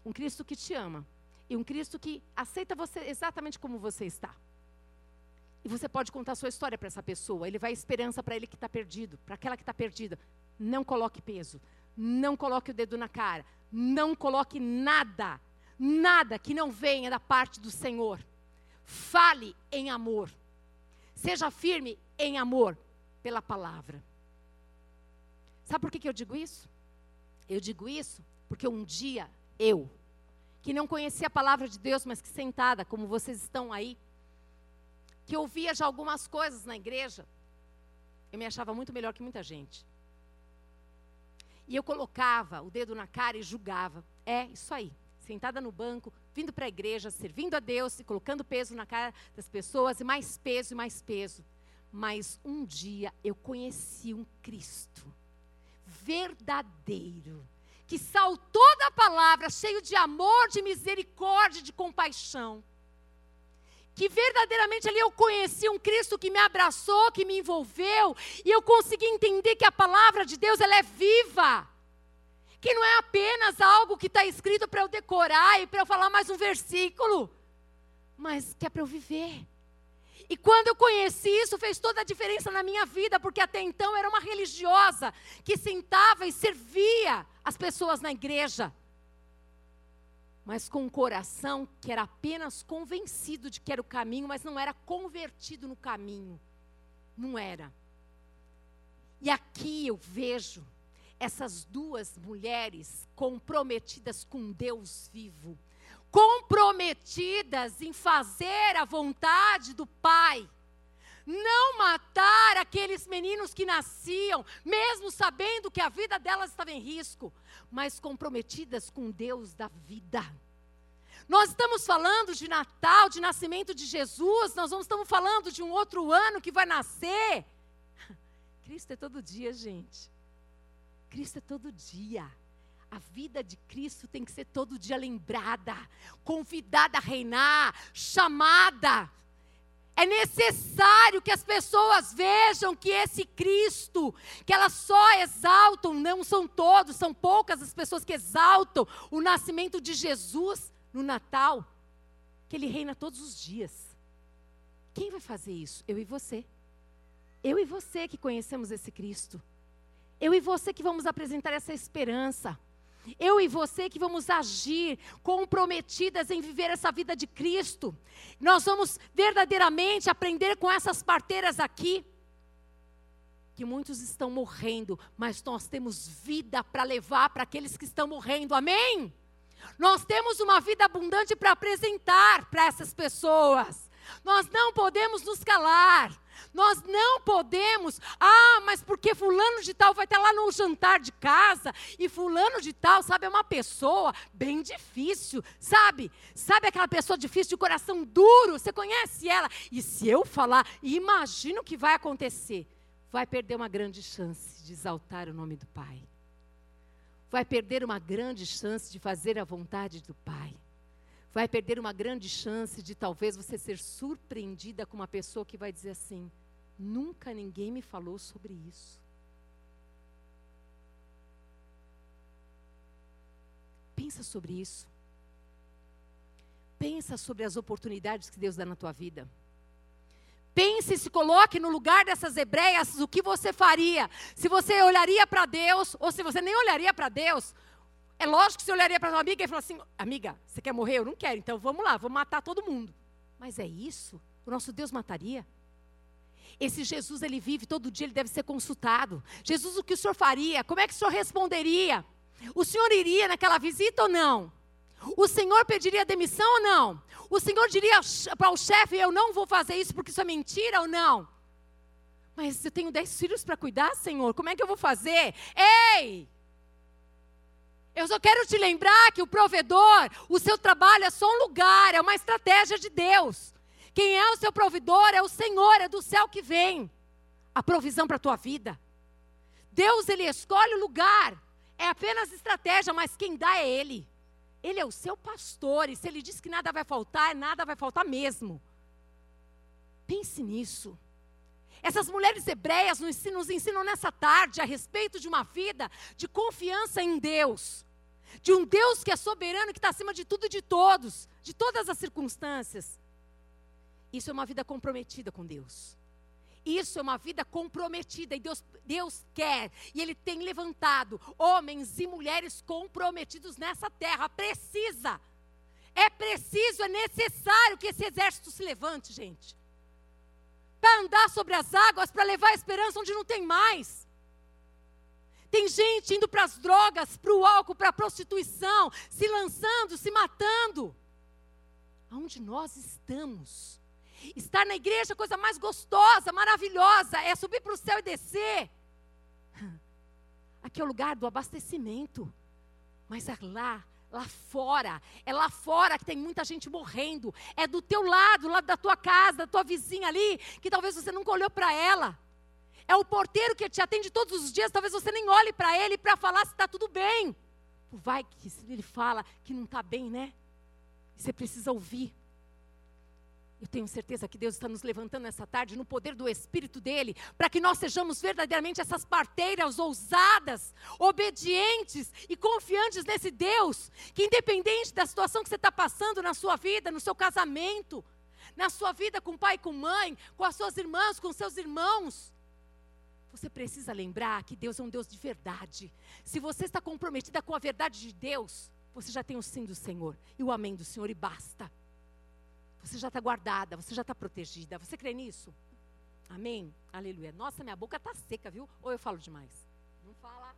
Um Cristo que te ama. E um Cristo que aceita você exatamente como você está. E você pode contar a sua história para essa pessoa. Ele vai esperança para ele que está perdido, para aquela que está perdida. Não coloque peso. Não coloque o dedo na cara. Não coloque nada, nada que não venha da parte do Senhor. Fale em amor. Seja firme em amor pela palavra. Sabe por que, que eu digo isso? Eu digo isso porque um dia eu, que não conhecia a palavra de Deus, mas que sentada, como vocês estão aí, que ouvia já algumas coisas na igreja, eu me achava muito melhor que muita gente. E eu colocava o dedo na cara e julgava. É, isso aí. Sentada no banco, vindo para a igreja, servindo a Deus e colocando peso na cara das pessoas, e mais peso e mais peso. Mas um dia eu conheci um Cristo verdadeiro, que saltou da palavra, cheio de amor, de misericórdia, de compaixão que verdadeiramente ali eu conheci um Cristo que me abraçou, que me envolveu, e eu consegui entender que a palavra de Deus ela é viva. Que não é apenas algo que está escrito para eu decorar e para eu falar mais um versículo, mas que é para eu viver. E quando eu conheci isso, fez toda a diferença na minha vida, porque até então era uma religiosa que sentava e servia as pessoas na igreja mas com um coração que era apenas convencido de que era o caminho, mas não era convertido no caminho. Não era. E aqui eu vejo essas duas mulheres comprometidas com Deus vivo, comprometidas em fazer a vontade do Pai não matar aqueles meninos que nasciam, mesmo sabendo que a vida delas estava em risco, mas comprometidas com Deus da vida. Nós estamos falando de Natal, de nascimento de Jesus, nós não estamos falando de um outro ano que vai nascer. (laughs) Cristo é todo dia, gente. Cristo é todo dia. A vida de Cristo tem que ser todo dia lembrada, convidada a reinar, chamada. É necessário que as pessoas vejam que esse Cristo, que elas só exaltam, não são todos, são poucas as pessoas que exaltam o nascimento de Jesus no Natal, que ele reina todos os dias. Quem vai fazer isso? Eu e você. Eu e você que conhecemos esse Cristo. Eu e você que vamos apresentar essa esperança. Eu e você que vamos agir comprometidas em viver essa vida de Cristo. Nós vamos verdadeiramente aprender com essas parteiras aqui. Que muitos estão morrendo, mas nós temos vida para levar para aqueles que estão morrendo. Amém? Nós temos uma vida abundante para apresentar para essas pessoas. Nós não podemos nos calar. Nós não podemos, ah, mas porque fulano de tal vai estar lá no jantar de casa e fulano de tal, sabe, é uma pessoa bem difícil, sabe? Sabe aquela pessoa difícil de coração duro, você conhece ela? E se eu falar, imagina o que vai acontecer. Vai perder uma grande chance de exaltar o nome do Pai. Vai perder uma grande chance de fazer a vontade do Pai vai perder uma grande chance de talvez você ser surpreendida com uma pessoa que vai dizer assim: nunca ninguém me falou sobre isso. Pensa sobre isso. Pensa sobre as oportunidades que Deus dá na tua vida. Pense e se coloque no lugar dessas hebreias, o que você faria? Se você olharia para Deus, ou se você nem olharia para Deus, É lógico que você olharia para sua amiga e falaria assim: amiga, você quer morrer? Eu não quero, então vamos lá, vamos matar todo mundo. Mas é isso? O nosso Deus mataria? Esse Jesus, ele vive todo dia, ele deve ser consultado. Jesus, o que o senhor faria? Como é que o senhor responderia? O senhor iria naquela visita ou não? O senhor pediria demissão ou não? O senhor diria para o chefe: Eu não vou fazer isso porque isso é mentira ou não? Mas eu tenho dez filhos para cuidar, senhor, como é que eu vou fazer? Ei! Eu só quero te lembrar que o provedor, o seu trabalho é só um lugar, é uma estratégia de Deus. Quem é o seu provedor é o Senhor, é do céu que vem a provisão para a tua vida. Deus, ele escolhe o lugar, é apenas estratégia, mas quem dá é Ele. Ele é o seu pastor, e se Ele diz que nada vai faltar, nada vai faltar mesmo. Pense nisso. Essas mulheres hebreias nos ensinam, nos ensinam nessa tarde a respeito de uma vida de confiança em Deus. De um Deus que é soberano, que está acima de tudo e de todos, de todas as circunstâncias. Isso é uma vida comprometida com Deus. Isso é uma vida comprometida e Deus, Deus quer, e Ele tem levantado homens e mulheres comprometidos nessa terra. Precisa, é preciso, é necessário que esse exército se levante, gente, para andar sobre as águas, para levar a esperança onde não tem mais. Tem gente indo para as drogas, para o álcool, para a prostituição, se lançando, se matando. Aonde nós estamos? Estar na igreja é a coisa mais gostosa, maravilhosa, é subir para o céu e descer. (laughs) Aqui é o lugar do abastecimento. Mas é lá, lá fora, é lá fora que tem muita gente morrendo. É do teu lado, lado da tua casa, da tua vizinha ali, que talvez você nunca olhou para ela. É o porteiro que te atende todos os dias, talvez você nem olhe para ele para falar se está tudo bem. Vai que ele fala que não está bem, né? Você precisa ouvir. Eu tenho certeza que Deus está nos levantando nessa tarde no poder do Espírito dele, para que nós sejamos verdadeiramente essas parteiras ousadas, obedientes e confiantes nesse Deus, que independente da situação que você está passando na sua vida, no seu casamento, na sua vida com pai e com mãe, com as suas irmãs, com seus irmãos, você precisa lembrar que Deus é um Deus de verdade. Se você está comprometida com a verdade de Deus, você já tem o sim do Senhor e o amém do Senhor e basta. Você já está guardada, você já está protegida. Você crê nisso? Amém? Aleluia. Nossa, minha boca está seca, viu? Ou eu falo demais? Não fala.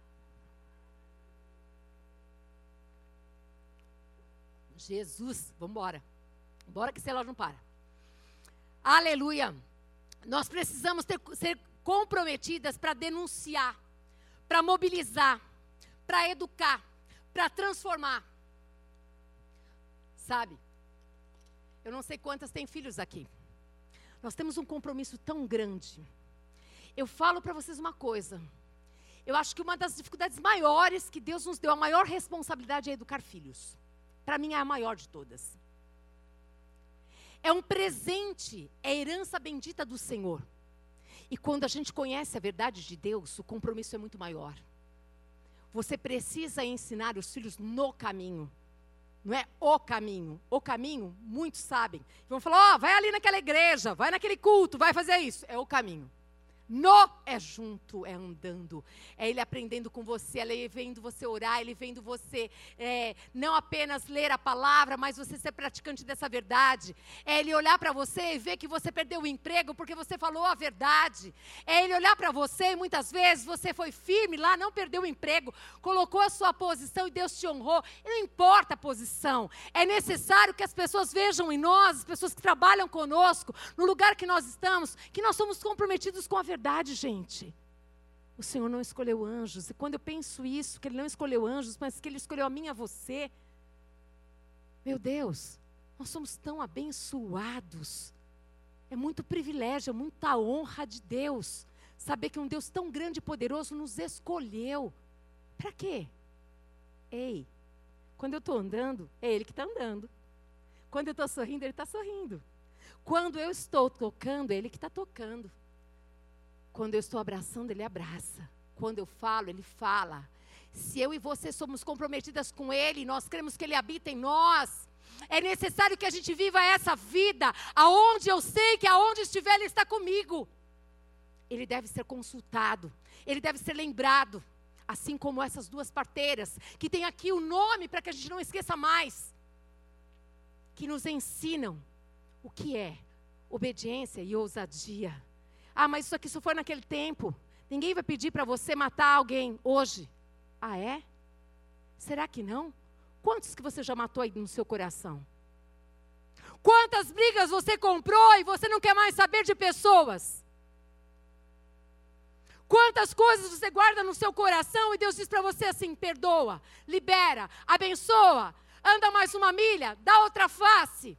Jesus, vamos embora. Bora que esse relógio não para. Aleluia. Nós precisamos ter, ser comprometidas para denunciar, para mobilizar, para educar, para transformar. Sabe? Eu não sei quantas têm filhos aqui. Nós temos um compromisso tão grande. Eu falo para vocês uma coisa. Eu acho que uma das dificuldades maiores que Deus nos deu, a maior responsabilidade é educar filhos. Para mim é a maior de todas. É um presente, é herança bendita do Senhor. E quando a gente conhece a verdade de Deus, o compromisso é muito maior. Você precisa ensinar os filhos no caminho. Não é o caminho. O caminho, muitos sabem. Vão falar, ó, oh, vai ali naquela igreja, vai naquele culto, vai fazer isso. É o caminho. No é junto, é andando, é ele aprendendo com você, é ele vendo você orar, ele vendo você é, não apenas ler a palavra, mas você ser praticante dessa verdade. É ele olhar para você e ver que você perdeu o emprego porque você falou a verdade. É ele olhar para você e muitas vezes você foi firme lá, não perdeu o emprego, colocou a sua posição e Deus te honrou. Não importa a posição, é necessário que as pessoas vejam em nós, as pessoas que trabalham conosco, no lugar que nós estamos, que nós somos comprometidos com a verdade verdade, gente. O Senhor não escolheu anjos. E quando eu penso isso, que Ele não escolheu anjos, mas que Ele escolheu a mim e a você. Meu Deus, nós somos tão abençoados. É muito privilégio, é muita honra de Deus. Saber que um Deus tão grande e poderoso nos escolheu. Para quê? Ei, quando eu estou andando, é Ele que está andando. Quando eu estou sorrindo, Ele está sorrindo. Quando eu estou tocando, é Ele que está tocando. Quando eu estou abraçando, ele abraça. Quando eu falo, ele fala. Se eu e você somos comprometidas com ele, nós cremos que ele habita em nós. É necessário que a gente viva essa vida aonde eu sei que aonde estiver ele está comigo. Ele deve ser consultado, ele deve ser lembrado. Assim como essas duas parteiras, que tem aqui o nome para que a gente não esqueça mais, que nos ensinam o que é obediência e ousadia. Ah, mas isso aqui só foi naquele tempo. Ninguém vai pedir para você matar alguém hoje. Ah, é? Será que não? Quantos que você já matou aí no seu coração? Quantas brigas você comprou e você não quer mais saber de pessoas? Quantas coisas você guarda no seu coração e Deus diz para você assim: perdoa, libera, abençoa, anda mais uma milha, dá outra face.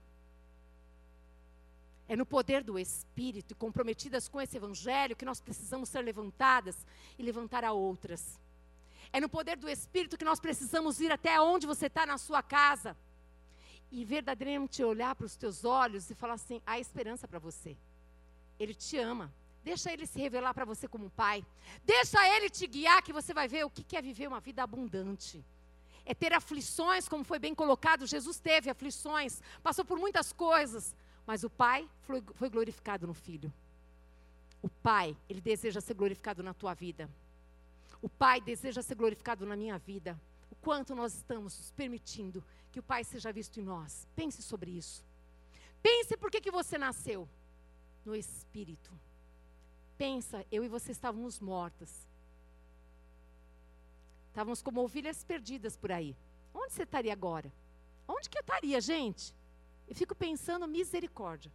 É no poder do Espírito comprometidas com esse Evangelho que nós precisamos ser levantadas e levantar a outras. É no poder do Espírito que nós precisamos ir até onde você está na sua casa e verdadeiramente olhar para os teus olhos e falar assim: há esperança para você. Ele te ama. Deixa ele se revelar para você como pai. Deixa ele te guiar, que você vai ver o que é viver uma vida abundante. É ter aflições, como foi bem colocado. Jesus teve aflições, passou por muitas coisas, mas o pai foi, glorificado no filho. O pai, ele deseja ser glorificado na tua vida. O Pai deseja ser glorificado na minha vida. O quanto nós estamos permitindo que o Pai seja visto em nós. Pense sobre isso. Pense por que, que você nasceu no Espírito. Pensa, eu e você estávamos mortas. Estávamos como ovelhas perdidas por aí. Onde você estaria agora? Onde que eu estaria, gente? Eu fico pensando misericórdia.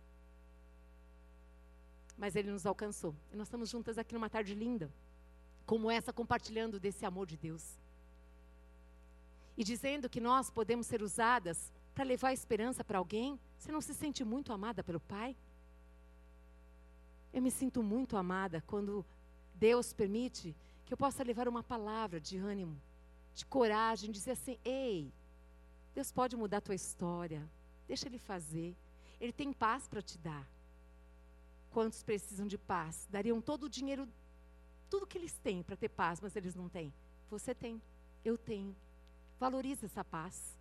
Mas ele nos alcançou. E nós estamos juntas aqui numa tarde linda como essa, compartilhando desse amor de Deus. E dizendo que nós podemos ser usadas para levar esperança para alguém. Você não se sente muito amada pelo Pai? Eu me sinto muito amada quando Deus permite que eu possa levar uma palavra de ânimo, de coragem, dizer assim: ei, Deus pode mudar a tua história, deixa Ele fazer. Ele tem paz para te dar. Quantos precisam de paz? Dariam todo o dinheiro tudo que eles têm para ter paz, mas eles não têm. Você tem, eu tenho. Valorize essa paz.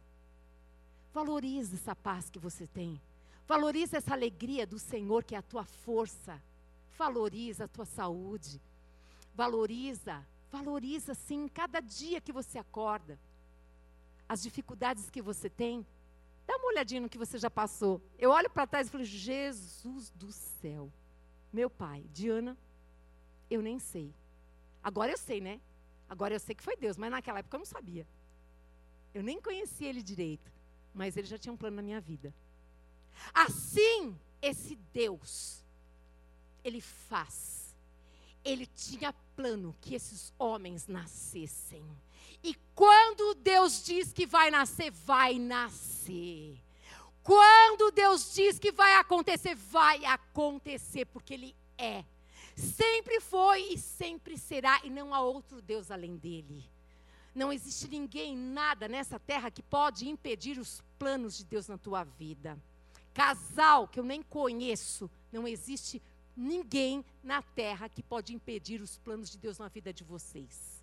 Valorize essa paz que você tem. Valorize essa alegria do Senhor que é a tua força. Valoriza a tua saúde. Valoriza, valoriza sim cada dia que você acorda. As dificuldades que você tem. Dá uma olhadinha no que você já passou. Eu olho para trás e falo: Jesus do céu. Meu pai, Diana, eu nem sei. Agora eu sei, né? Agora eu sei que foi Deus, mas naquela época eu não sabia. Eu nem conhecia ele direito, mas ele já tinha um plano na minha vida. Assim, esse Deus, ele faz. Ele tinha plano que esses homens nascessem. E quando Deus diz que vai nascer, vai nascer. Quando Deus diz que vai acontecer, vai acontecer, porque Ele é Sempre foi e sempre será, e não há outro Deus além dele. Não existe ninguém, nada nessa terra que pode impedir os planos de Deus na tua vida. Casal que eu nem conheço, não existe ninguém na terra que pode impedir os planos de Deus na vida de vocês.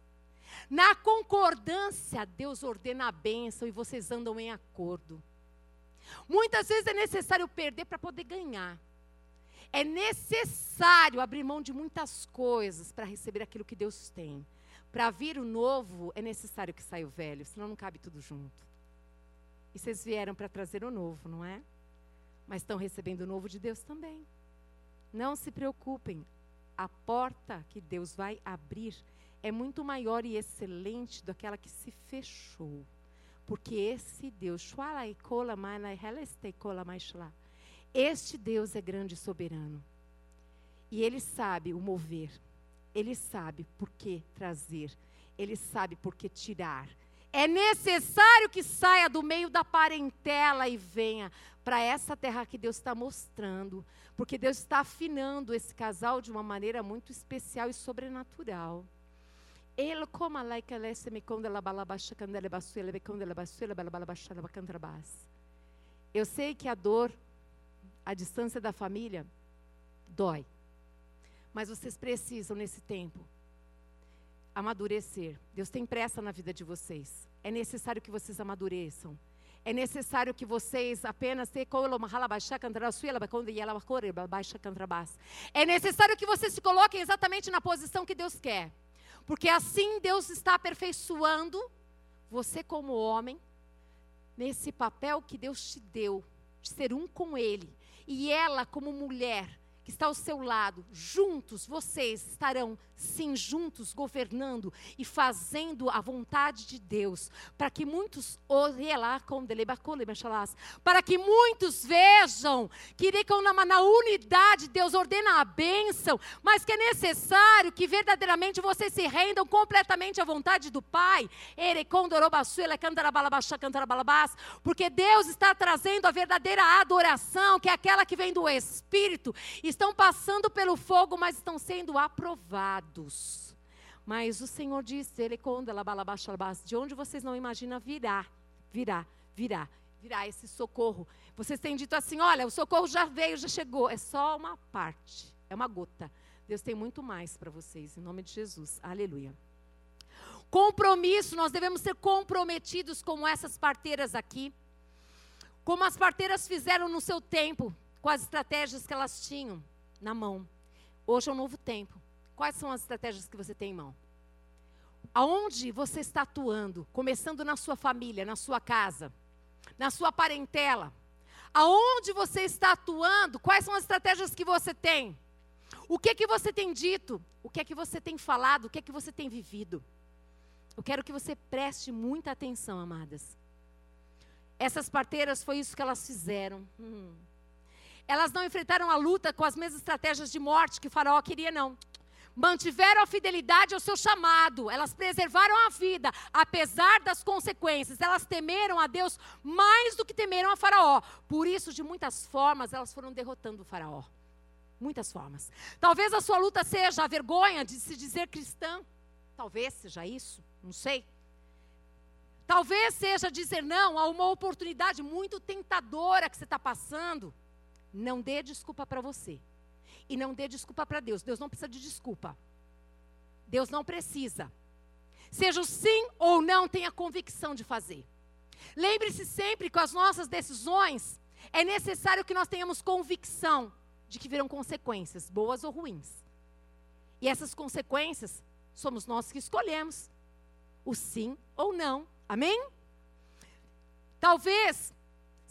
Na concordância, Deus ordena a bênção e vocês andam em acordo. Muitas vezes é necessário perder para poder ganhar. É necessário abrir mão de muitas coisas para receber aquilo que Deus tem. Para vir o novo, é necessário que saia o velho, senão não cabe tudo junto. E vocês vieram para trazer o novo, não é? Mas estão recebendo o novo de Deus também. Não se preocupem, a porta que Deus vai abrir é muito maior e excelente do que aquela que se fechou. Porque esse Deus, este Deus é grande e soberano. E Ele sabe o mover. Ele sabe por que trazer. Ele sabe por que tirar. É necessário que saia do meio da parentela e venha para essa terra que Deus está mostrando. Porque Deus está afinando esse casal de uma maneira muito especial e sobrenatural. Ele como a laica lesse me quando ela balabaixa candela bassuela, quando ela bassuela, balabaixa ela cantrabás. Eu sei que a dor a distância da família dói. Mas vocês precisam, nesse tempo, amadurecer. Deus tem pressa na vida de vocês. É necessário que vocês amadureçam. É necessário que vocês apenas É necessário que vocês se coloquem exatamente na posição que Deus quer. Porque assim Deus está aperfeiçoando você como homem nesse papel que Deus te deu, de ser um com Ele. E ela, como mulher, que está ao seu lado, juntos, vocês estarão, sim, juntos, governando e fazendo a vontade de Deus, para que muitos para que muitos vejam que na unidade Deus ordena a bênção, mas que é necessário que verdadeiramente vocês se rendam completamente à vontade do Pai, porque Deus está trazendo a verdadeira adoração, que é aquela que vem do Espírito, e estão passando pelo fogo, mas estão sendo aprovados. Mas o Senhor disse, ele de onde vocês não imaginam virá, virá, virá, virá esse socorro. Vocês têm dito assim, olha, o socorro já veio, já chegou. É só uma parte, é uma gota. Deus tem muito mais para vocês, em nome de Jesus. Aleluia. Compromisso, nós devemos ser comprometidos como essas parteiras aqui. Como as parteiras fizeram no seu tempo, com as estratégias que elas tinham na mão. Hoje é um novo tempo. Quais são as estratégias que você tem em mão? Aonde você está atuando? Começando na sua família, na sua casa, na sua parentela. Aonde você está atuando? Quais são as estratégias que você tem? O que é que você tem dito? O que é que você tem falado? O que é que você tem vivido? Eu quero que você preste muita atenção, amadas. Essas parteiras foi isso que elas fizeram. Hum. Elas não enfrentaram a luta com as mesmas estratégias de morte que Faraó queria, não. Mantiveram a fidelidade ao seu chamado, elas preservaram a vida, apesar das consequências. Elas temeram a Deus mais do que temeram a Faraó. Por isso, de muitas formas, elas foram derrotando o Faraó. Muitas formas. Talvez a sua luta seja a vergonha de se dizer cristã. Talvez seja isso, não sei. Talvez seja dizer não a uma oportunidade muito tentadora que você está passando. Não dê desculpa para você. E não dê desculpa para Deus. Deus não precisa de desculpa. Deus não precisa. Seja o sim ou não, tenha convicção de fazer. Lembre-se sempre que as nossas decisões é necessário que nós tenhamos convicção de que virão consequências, boas ou ruins. E essas consequências somos nós que escolhemos o sim ou não. Amém? Talvez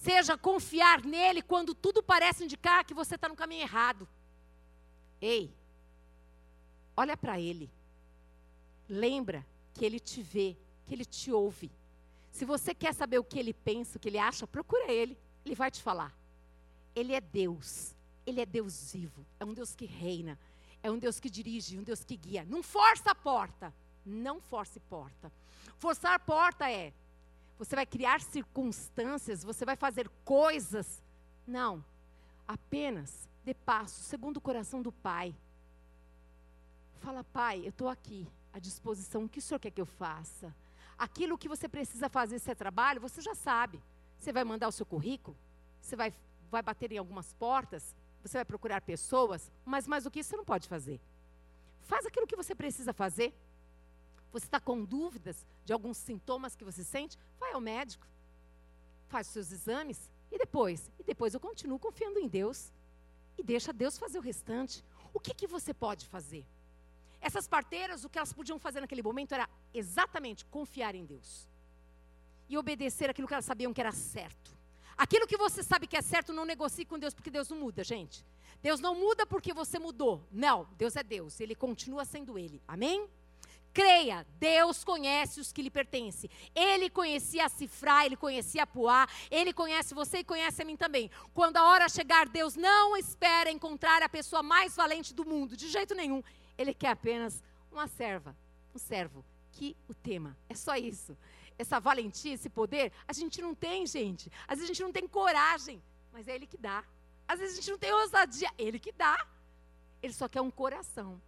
seja confiar nele quando tudo parece indicar que você está no caminho errado. Ei, olha para ele. Lembra que ele te vê, que ele te ouve. Se você quer saber o que ele pensa, o que ele acha, procura ele. Ele vai te falar. Ele é Deus. Ele é Deus vivo. É um Deus que reina. É um Deus que dirige, um Deus que guia. Não força a porta. Não force porta. Forçar porta é você vai criar circunstâncias, você vai fazer coisas. Não. Apenas dê passo, segundo o coração do Pai. Fala, Pai, eu estou aqui, à disposição. O que o Senhor quer que eu faça? Aquilo que você precisa fazer, se é trabalho, você já sabe. Você vai mandar o seu currículo, você vai, vai bater em algumas portas, você vai procurar pessoas, mas mais do que isso você não pode fazer. Faz aquilo que você precisa fazer. Você está com dúvidas de alguns sintomas que você sente? Vai ao médico. Faz seus exames. E depois? E depois eu continuo confiando em Deus. E deixa Deus fazer o restante. O que, que você pode fazer? Essas parteiras, o que elas podiam fazer naquele momento era exatamente confiar em Deus. E obedecer aquilo que elas sabiam que era certo. Aquilo que você sabe que é certo, não negocie com Deus, porque Deus não muda, gente. Deus não muda porque você mudou. Não, Deus é Deus. Ele continua sendo Ele. Amém? Creia, Deus conhece os que lhe pertencem. Ele conhecia a cifrar, ele conhecia a puar, ele conhece você e conhece a mim também. Quando a hora chegar, Deus não espera encontrar a pessoa mais valente do mundo, de jeito nenhum. Ele quer apenas uma serva, um servo que o tema. É só isso. Essa valentia, esse poder, a gente não tem, gente. Às vezes a gente não tem coragem, mas é ele que dá. Às vezes a gente não tem ousadia, ele que dá. Ele só quer um coração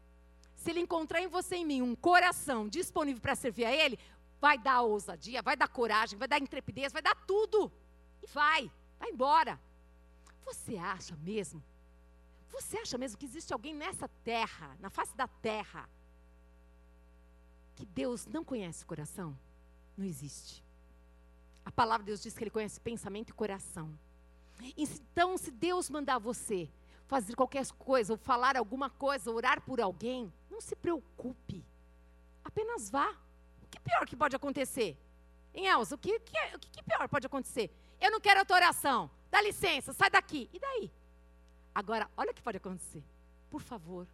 se ele encontrar em você e em mim um coração disponível para servir a ele, vai dar ousadia, vai dar coragem, vai dar intrepidez, vai dar tudo. E vai, vai embora. Você acha mesmo? Você acha mesmo que existe alguém nessa terra, na face da terra, que Deus não conhece o coração? Não existe. A palavra de Deus diz que Ele conhece pensamento e coração. Então, se Deus mandar você fazer qualquer coisa, ou falar alguma coisa, orar por alguém, não se preocupe. apenas vá. O que pior que pode acontecer? Em Elza, o que, que, é, o que pior pode acontecer? Eu não quero a tua oração. Dá licença, sai daqui. E daí? Agora, olha o que pode acontecer. Por favor,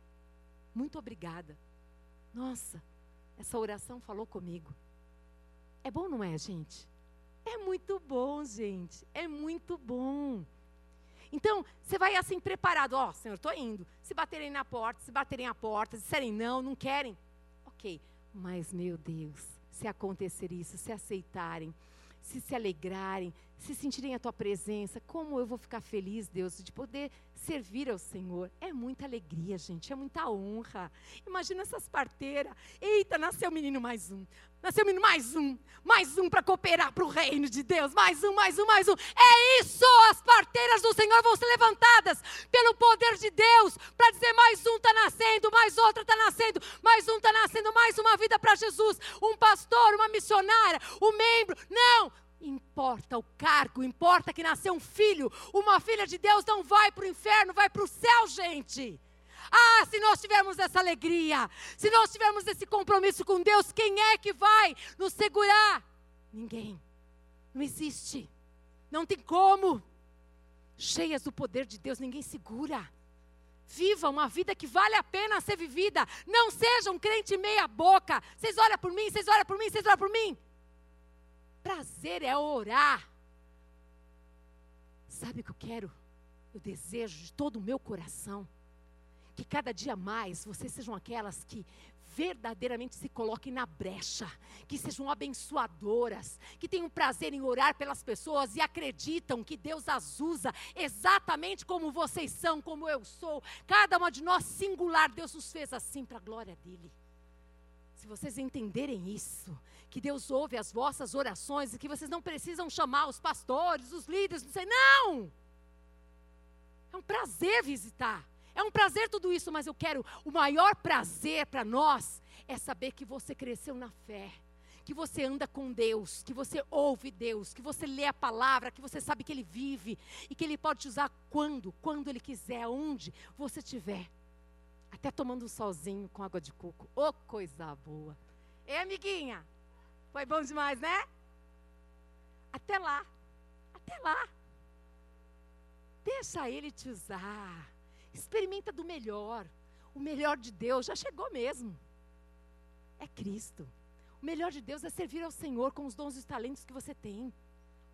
muito obrigada. Nossa, essa oração falou comigo. É bom, não é, gente? É muito bom, gente. É muito bom. Então, você vai assim preparado. Ó, oh, Senhor, estou indo. Se baterem na porta, se baterem a porta, se disserem não, não querem. Ok. Mas, meu Deus, se acontecer isso, se aceitarem, se se alegrarem, se sentirem a tua presença, como eu vou ficar feliz, Deus, de poder servir ao Senhor. É muita alegria, gente, é muita honra. Imagina essas parteiras. Eita, nasceu menino mais um. Nasceu menino mais um. Mais um para cooperar para o reino de Deus. Mais um, mais um, mais um. É isso! As parteiras do Senhor vão ser levantadas pelo poder de Deus para dizer: mais um está nascendo, mais outra está nascendo, mais um está nascendo, mais uma vida para Jesus. Um pastor, uma missionária, um membro. Não! Importa o cargo, importa que nasceu um filho. Uma filha de Deus não vai para o inferno, vai para o céu, gente. Ah, se nós tivermos essa alegria, se nós tivermos esse compromisso com Deus, quem é que vai nos segurar? Ninguém. Não existe. Não tem como. Cheias do poder de Deus, ninguém segura. Viva uma vida que vale a pena ser vivida. Não seja um crente meia boca. Vocês olham por mim, vocês olham por mim, vocês olham por mim. Prazer é orar. Sabe o que eu quero? Eu desejo de todo o meu coração que cada dia mais vocês sejam aquelas que verdadeiramente se coloquem na brecha, que sejam abençoadoras, que tenham prazer em orar pelas pessoas e acreditam que Deus as usa exatamente como vocês são, como eu sou. Cada uma de nós singular, Deus nos fez assim para a glória dele. Se vocês entenderem isso, que Deus ouve as vossas orações e que vocês não precisam chamar os pastores, os líderes, não sei, não! É um prazer visitar. É um prazer tudo isso, mas eu quero o maior prazer para nós é saber que você cresceu na fé, que você anda com Deus, que você ouve Deus, que você lê a palavra, que você sabe que Ele vive e que Ele pode te usar quando, quando Ele quiser, onde você estiver. Até tomando um solzinho com água de coco. Ô, oh, coisa boa. Ei, amiguinha. Foi bom demais, né? Até lá. Até lá. Deixa ele te usar. Experimenta do melhor. O melhor de Deus já chegou mesmo. É Cristo. O melhor de Deus é servir ao Senhor com os dons e os talentos que você tem.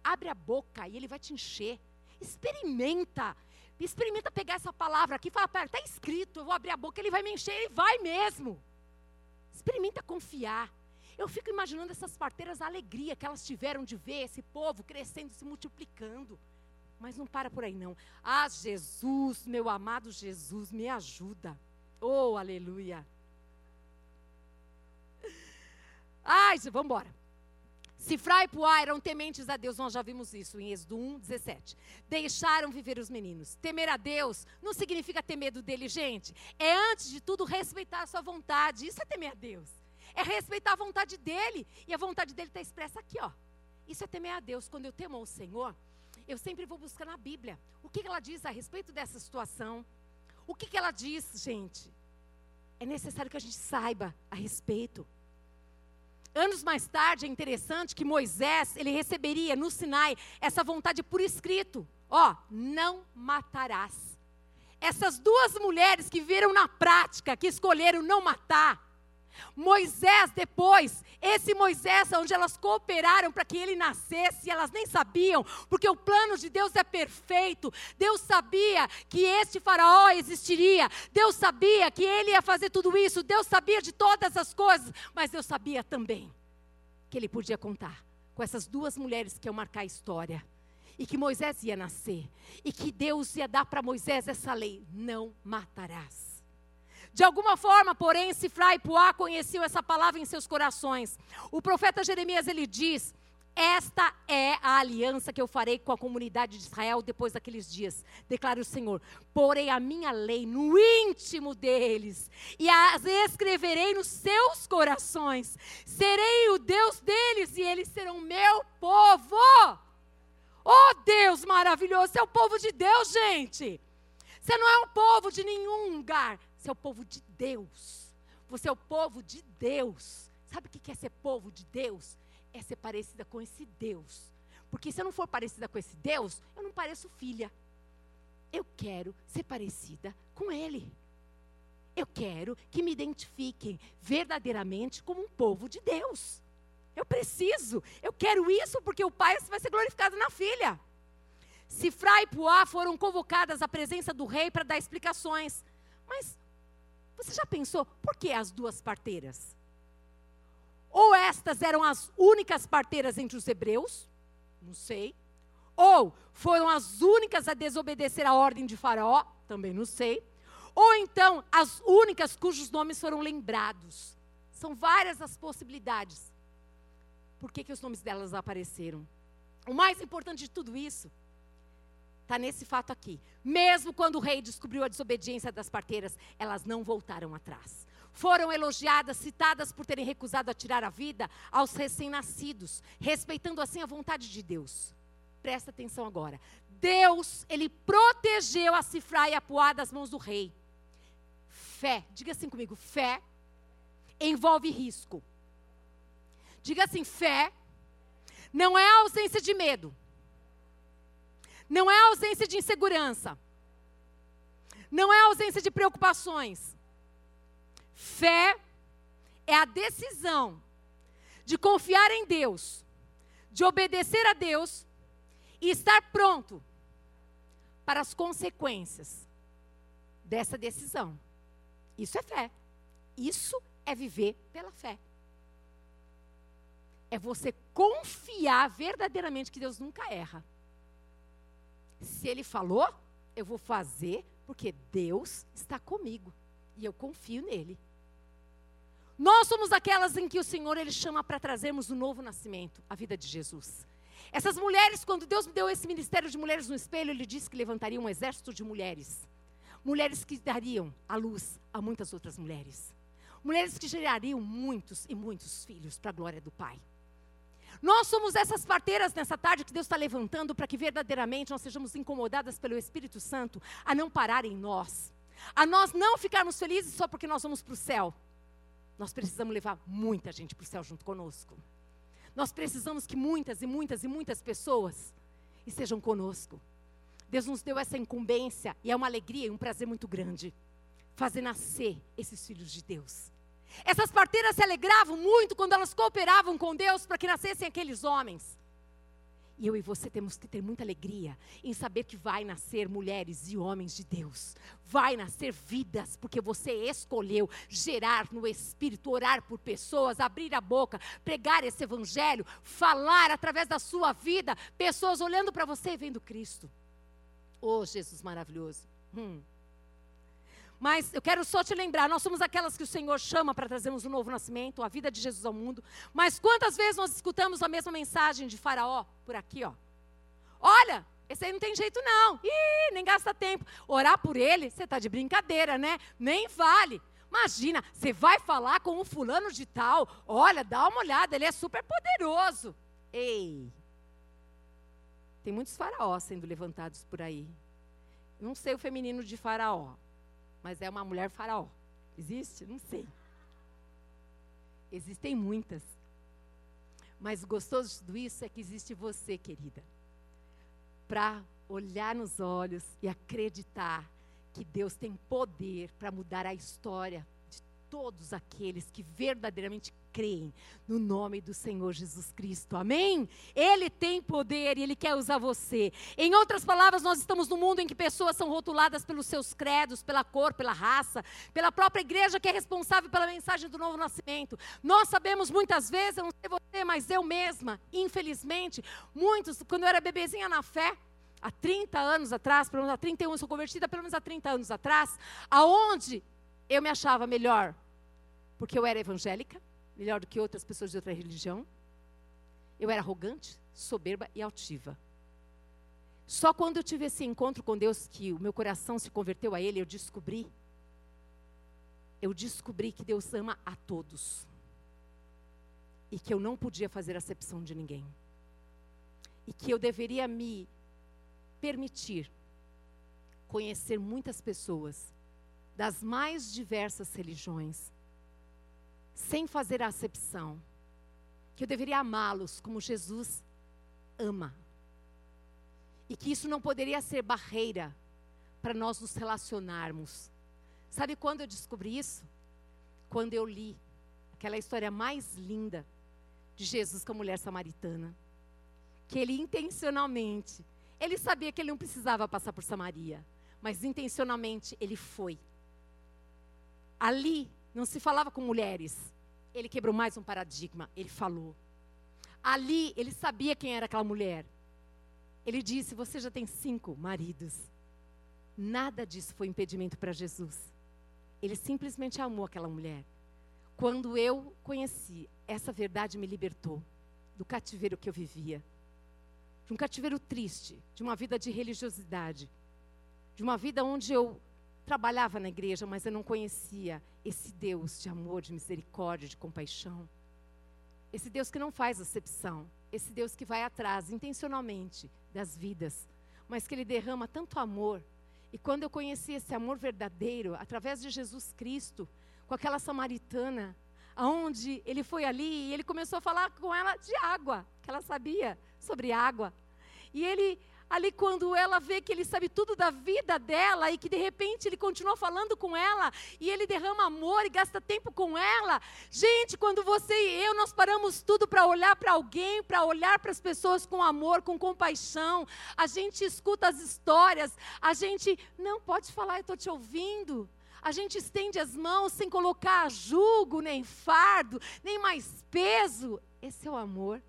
Abre a boca e ele vai te encher. Experimenta. Experimenta pegar essa palavra aqui e fala, pera, está escrito, eu vou abrir a boca, ele vai me encher, ele vai mesmo. Experimenta confiar. Eu fico imaginando essas parteiras, a alegria que elas tiveram de ver esse povo crescendo, se multiplicando. Mas não para por aí, não. Ah, Jesus, meu amado Jesus, me ajuda. Oh, aleluia. Ai, vamos embora. Cifra e Puá eram tementes a Deus, nós já vimos isso em Êxodo 1, 17. Deixaram viver os meninos. Temer a Deus não significa ter medo dele, gente. É, antes de tudo, respeitar a sua vontade. Isso é temer a Deus. É respeitar a vontade dele. E a vontade dele está expressa aqui, ó. Isso é temer a Deus. Quando eu temo ao Senhor, eu sempre vou buscar na Bíblia. O que ela diz a respeito dessa situação? O que ela diz, gente? É necessário que a gente saiba a respeito. Anos mais tarde, é interessante que Moisés, ele receberia no Sinai essa vontade por escrito. Ó, não matarás. Essas duas mulheres que viram na prática, que escolheram não matar, Moisés depois, esse Moisés onde elas cooperaram para que ele nascesse, elas nem sabiam, porque o plano de Deus é perfeito. Deus sabia que este faraó existiria. Deus sabia que ele ia fazer tudo isso. Deus sabia de todas as coisas, mas Deus sabia também que ele podia contar com essas duas mulheres que iam marcar a história. E que Moisés ia nascer. E que Deus ia dar para Moisés essa lei: não matarás. De alguma forma, porém, Sifra e Puá conheciam essa palavra em seus corações. O profeta Jeremias ele diz: esta é a aliança que eu farei com a comunidade de Israel depois daqueles dias, declara o Senhor. Porei a minha lei no íntimo deles e as escreverei nos seus corações. Serei o Deus deles e eles serão meu povo. Oh Deus maravilhoso, você é o povo de Deus, gente. Você não é um povo de nenhum lugar. Você é o povo de Deus. Você é o povo de Deus. Sabe o que é ser povo de Deus? É ser parecida com esse Deus. Porque se eu não for parecida com esse Deus, eu não pareço filha. Eu quero ser parecida com Ele. Eu quero que me identifiquem verdadeiramente como um povo de Deus. Eu preciso, eu quero isso porque o Pai vai ser glorificado na filha. Sifra e Puá foram convocadas à presença do rei para dar explicações. Mas você já pensou por que as duas parteiras? Ou estas eram as únicas parteiras entre os hebreus? Não sei. Ou foram as únicas a desobedecer a ordem de Faraó? Também não sei. Ou então as únicas cujos nomes foram lembrados? São várias as possibilidades. Por que, que os nomes delas apareceram? O mais importante de tudo isso está nesse fato aqui. Mesmo quando o rei descobriu a desobediência das parteiras, elas não voltaram atrás. Foram elogiadas, citadas por terem recusado a tirar a vida aos recém-nascidos, respeitando assim a vontade de Deus. Presta atenção agora. Deus, ele protegeu a Cifra e a Puá das mãos do rei. Fé, diga assim comigo, fé envolve risco. Diga assim, fé não é ausência de medo. Não é ausência de insegurança. Não é ausência de preocupações. Fé é a decisão de confiar em Deus, de obedecer a Deus e estar pronto para as consequências dessa decisão. Isso é fé. Isso é viver pela fé. É você confiar verdadeiramente que Deus nunca erra. Se ele falou, eu vou fazer porque Deus está comigo e eu confio nele. Nós somos aquelas em que o Senhor ele chama para trazermos o novo nascimento, a vida de Jesus. Essas mulheres, quando Deus me deu esse ministério de mulheres no espelho, ele disse que levantaria um exército de mulheres. Mulheres que dariam a luz a muitas outras mulheres. Mulheres que gerariam muitos e muitos filhos para a glória do Pai. Nós somos essas parteiras nessa tarde que Deus está levantando para que verdadeiramente nós sejamos incomodadas pelo Espírito Santo a não parar em nós, a nós não ficarmos felizes só porque nós vamos para o céu. Nós precisamos levar muita gente para o céu junto conosco. Nós precisamos que muitas e muitas e muitas pessoas estejam conosco. Deus nos deu essa incumbência e é uma alegria e um prazer muito grande fazer nascer esses filhos de Deus. Essas parteiras se alegravam muito quando elas cooperavam com Deus para que nascessem aqueles homens. E eu e você temos que ter muita alegria em saber que vai nascer mulheres e homens de Deus. Vai nascer vidas, porque você escolheu gerar no Espírito, orar por pessoas, abrir a boca, pregar esse Evangelho, falar através da sua vida, pessoas olhando para você e vendo Cristo. Oh, Jesus maravilhoso. Hum. Mas eu quero só te lembrar, nós somos aquelas que o Senhor chama para trazermos um novo nascimento, a vida de Jesus ao mundo. Mas quantas vezes nós escutamos a mesma mensagem de Faraó por aqui, ó? Olha, esse aí não tem jeito não. Ih, nem gasta tempo. Orar por ele, você está de brincadeira, né? Nem vale. Imagina, você vai falar com um fulano de tal. Olha, dá uma olhada, ele é super poderoso. Ei, tem muitos faraós sendo levantados por aí. Não sei o feminino de faraó, mas é uma mulher faraó. Existe? Não sei. Existem muitas. Mas o gostoso de tudo isso é que existe você, querida, para olhar nos olhos e acreditar que Deus tem poder para mudar a história de todos aqueles que verdadeiramente creem no nome do Senhor Jesus Cristo. Amém? Ele tem poder e ele quer usar você. Em outras palavras, nós estamos num mundo em que pessoas são rotuladas pelos seus credos, pela cor, pela raça, pela própria igreja que é responsável pela mensagem do novo nascimento. Nós sabemos muitas vezes, eu não sei você, mas eu mesma, infelizmente, muitos, quando eu era bebezinha na fé, há 30 anos atrás, pelo menos há 31, eu sou convertida pelo menos há 30 anos atrás, aonde eu me achava melhor porque eu era evangélica, melhor do que outras pessoas de outra religião. Eu era arrogante, soberba e altiva. Só quando eu tive esse encontro com Deus, que o meu coração se converteu a Ele, eu descobri. Eu descobri que Deus ama a todos. E que eu não podia fazer acepção de ninguém. E que eu deveria me permitir conhecer muitas pessoas das mais diversas religiões, sem fazer acepção, que eu deveria amá-los como Jesus ama. E que isso não poderia ser barreira para nós nos relacionarmos. Sabe quando eu descobri isso? Quando eu li aquela história mais linda de Jesus com a mulher samaritana. Que ele intencionalmente, ele sabia que ele não precisava passar por Samaria, mas intencionalmente ele foi. Ali não se falava com mulheres. Ele quebrou mais um paradigma, ele falou. Ali ele sabia quem era aquela mulher. Ele disse: Você já tem cinco maridos. Nada disso foi impedimento para Jesus. Ele simplesmente amou aquela mulher. Quando eu conheci, essa verdade me libertou do cativeiro que eu vivia. De um cativeiro triste, de uma vida de religiosidade, de uma vida onde eu trabalhava na igreja, mas eu não conhecia esse Deus de amor, de misericórdia, de compaixão. Esse Deus que não faz acepção, esse Deus que vai atrás intencionalmente das vidas, mas que ele derrama tanto amor. E quando eu conheci esse amor verdadeiro através de Jesus Cristo, com aquela samaritana, aonde ele foi ali e ele começou a falar com ela de água, que ela sabia sobre água. E ele ali quando ela vê que ele sabe tudo da vida dela e que de repente ele continua falando com ela e ele derrama amor e gasta tempo com ela. Gente, quando você e eu nós paramos tudo para olhar para alguém, para olhar para as pessoas com amor, com compaixão, a gente escuta as histórias, a gente não pode falar, eu estou te ouvindo. A gente estende as mãos sem colocar julgo, nem fardo, nem mais peso. Esse é o amor.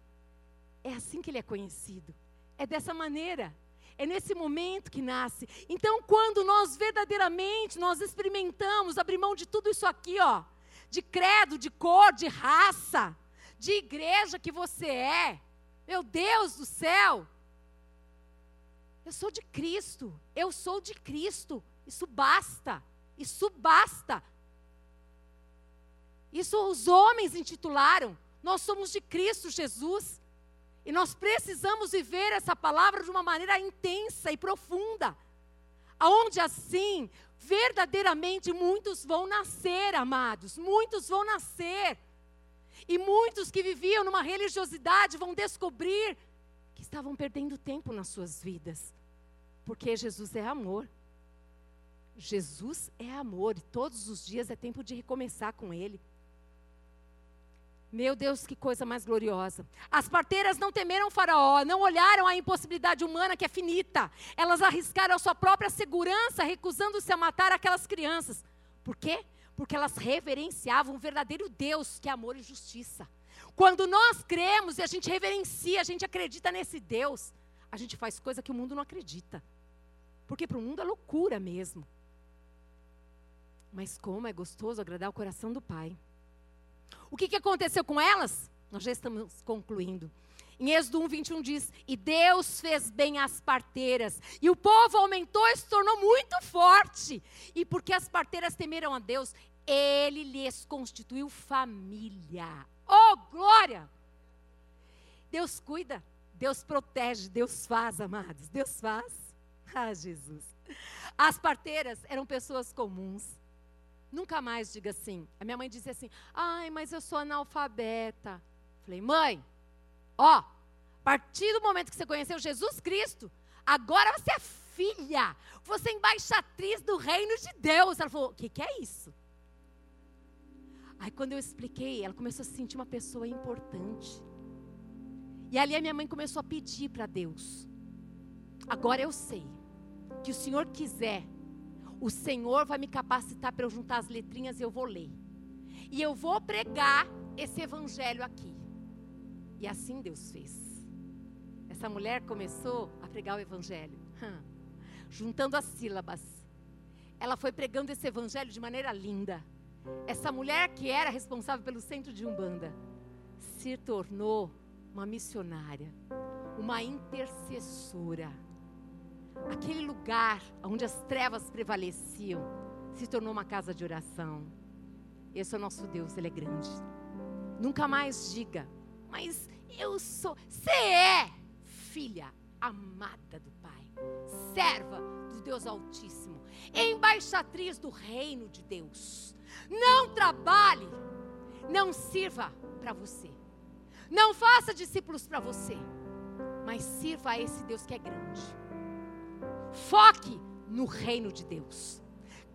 É assim que ele é conhecido. É dessa maneira. É nesse momento que nasce. Então, quando nós verdadeiramente nós experimentamos abrir mão de tudo isso aqui, ó, de credo, de cor, de raça, de igreja que você é. Meu Deus do céu! Eu sou de Cristo. Eu sou de Cristo. Isso basta. Isso basta. Isso os homens intitularam. Nós somos de Cristo Jesus. E nós precisamos viver essa palavra de uma maneira intensa e profunda. Aonde assim, verdadeiramente muitos vão nascer, amados, muitos vão nascer. E muitos que viviam numa religiosidade vão descobrir que estavam perdendo tempo nas suas vidas. Porque Jesus é amor. Jesus é amor e todos os dias é tempo de recomeçar com Ele. Meu Deus, que coisa mais gloriosa. As parteiras não temeram Faraó, não olharam a impossibilidade humana que é finita. Elas arriscaram a sua própria segurança, recusando-se a matar aquelas crianças. Por quê? Porque elas reverenciavam um verdadeiro Deus que é amor e justiça. Quando nós cremos e a gente reverencia, a gente acredita nesse Deus, a gente faz coisa que o mundo não acredita. Porque para o mundo é loucura mesmo. Mas como é gostoso agradar o coração do Pai. O que, que aconteceu com elas? Nós já estamos concluindo. Em Êxodo 1, 21 diz: E Deus fez bem às parteiras, e o povo aumentou e se tornou muito forte. E porque as parteiras temeram a Deus, ele lhes constituiu família. Oh, glória! Deus cuida, Deus protege, Deus faz, amados. Deus faz. Ah, Jesus. As parteiras eram pessoas comuns. Nunca mais diga assim. A minha mãe dizia assim: ai, mas eu sou analfabeta. Falei, mãe, ó, a partir do momento que você conheceu Jesus Cristo, agora você é filha, você é embaixatriz do reino de Deus. Ela falou: o que, que é isso? Aí quando eu expliquei, ela começou a se sentir uma pessoa importante. E ali a minha mãe começou a pedir para Deus: agora eu sei que o Senhor quiser o Senhor vai me capacitar para eu juntar as letrinhas e eu vou ler. E eu vou pregar esse evangelho aqui. E assim Deus fez. Essa mulher começou a pregar o evangelho, juntando as sílabas. Ela foi pregando esse evangelho de maneira linda. Essa mulher que era responsável pelo centro de Umbanda se tornou uma missionária, uma intercessora aquele lugar onde as trevas prevaleciam se tornou uma casa de oração. Esse é o nosso Deus, Ele é grande. Nunca mais diga, mas eu sou. Você é filha amada do Pai, serva do Deus Altíssimo, embaixatriz do reino de Deus. Não trabalhe, Não sirva para você. Não faça discípulos para você. Mas sirva a esse Deus que é grande. Foque no reino de Deus.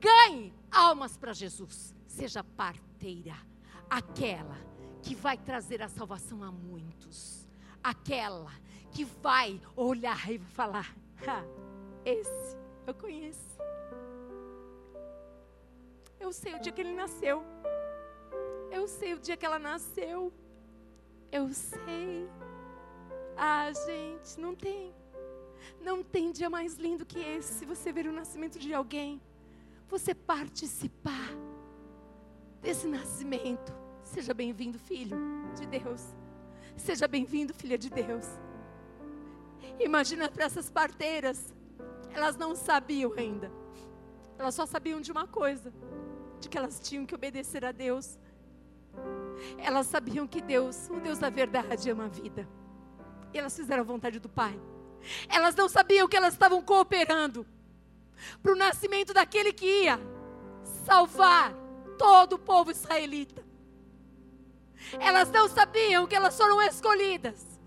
Ganhe almas para Jesus. Seja parteira. Aquela que vai trazer a salvação a muitos. Aquela que vai olhar e falar: esse eu conheço. Eu sei o dia que ele nasceu. Eu sei o dia que ela nasceu. Eu sei. Ah, gente, não tem. Não tem dia mais lindo que esse. Se você ver o nascimento de alguém, você participar desse nascimento. Seja bem-vindo, filho de Deus. Seja bem-vindo, filha de Deus. Imagina para essas parteiras. Elas não sabiam ainda. Elas só sabiam de uma coisa: de que elas tinham que obedecer a Deus. Elas sabiam que Deus, o Deus da verdade, ama a vida. E elas fizeram a vontade do Pai. Elas não sabiam que elas estavam cooperando para o nascimento daquele que ia salvar todo o povo israelita. Elas não sabiam que elas foram escolhidas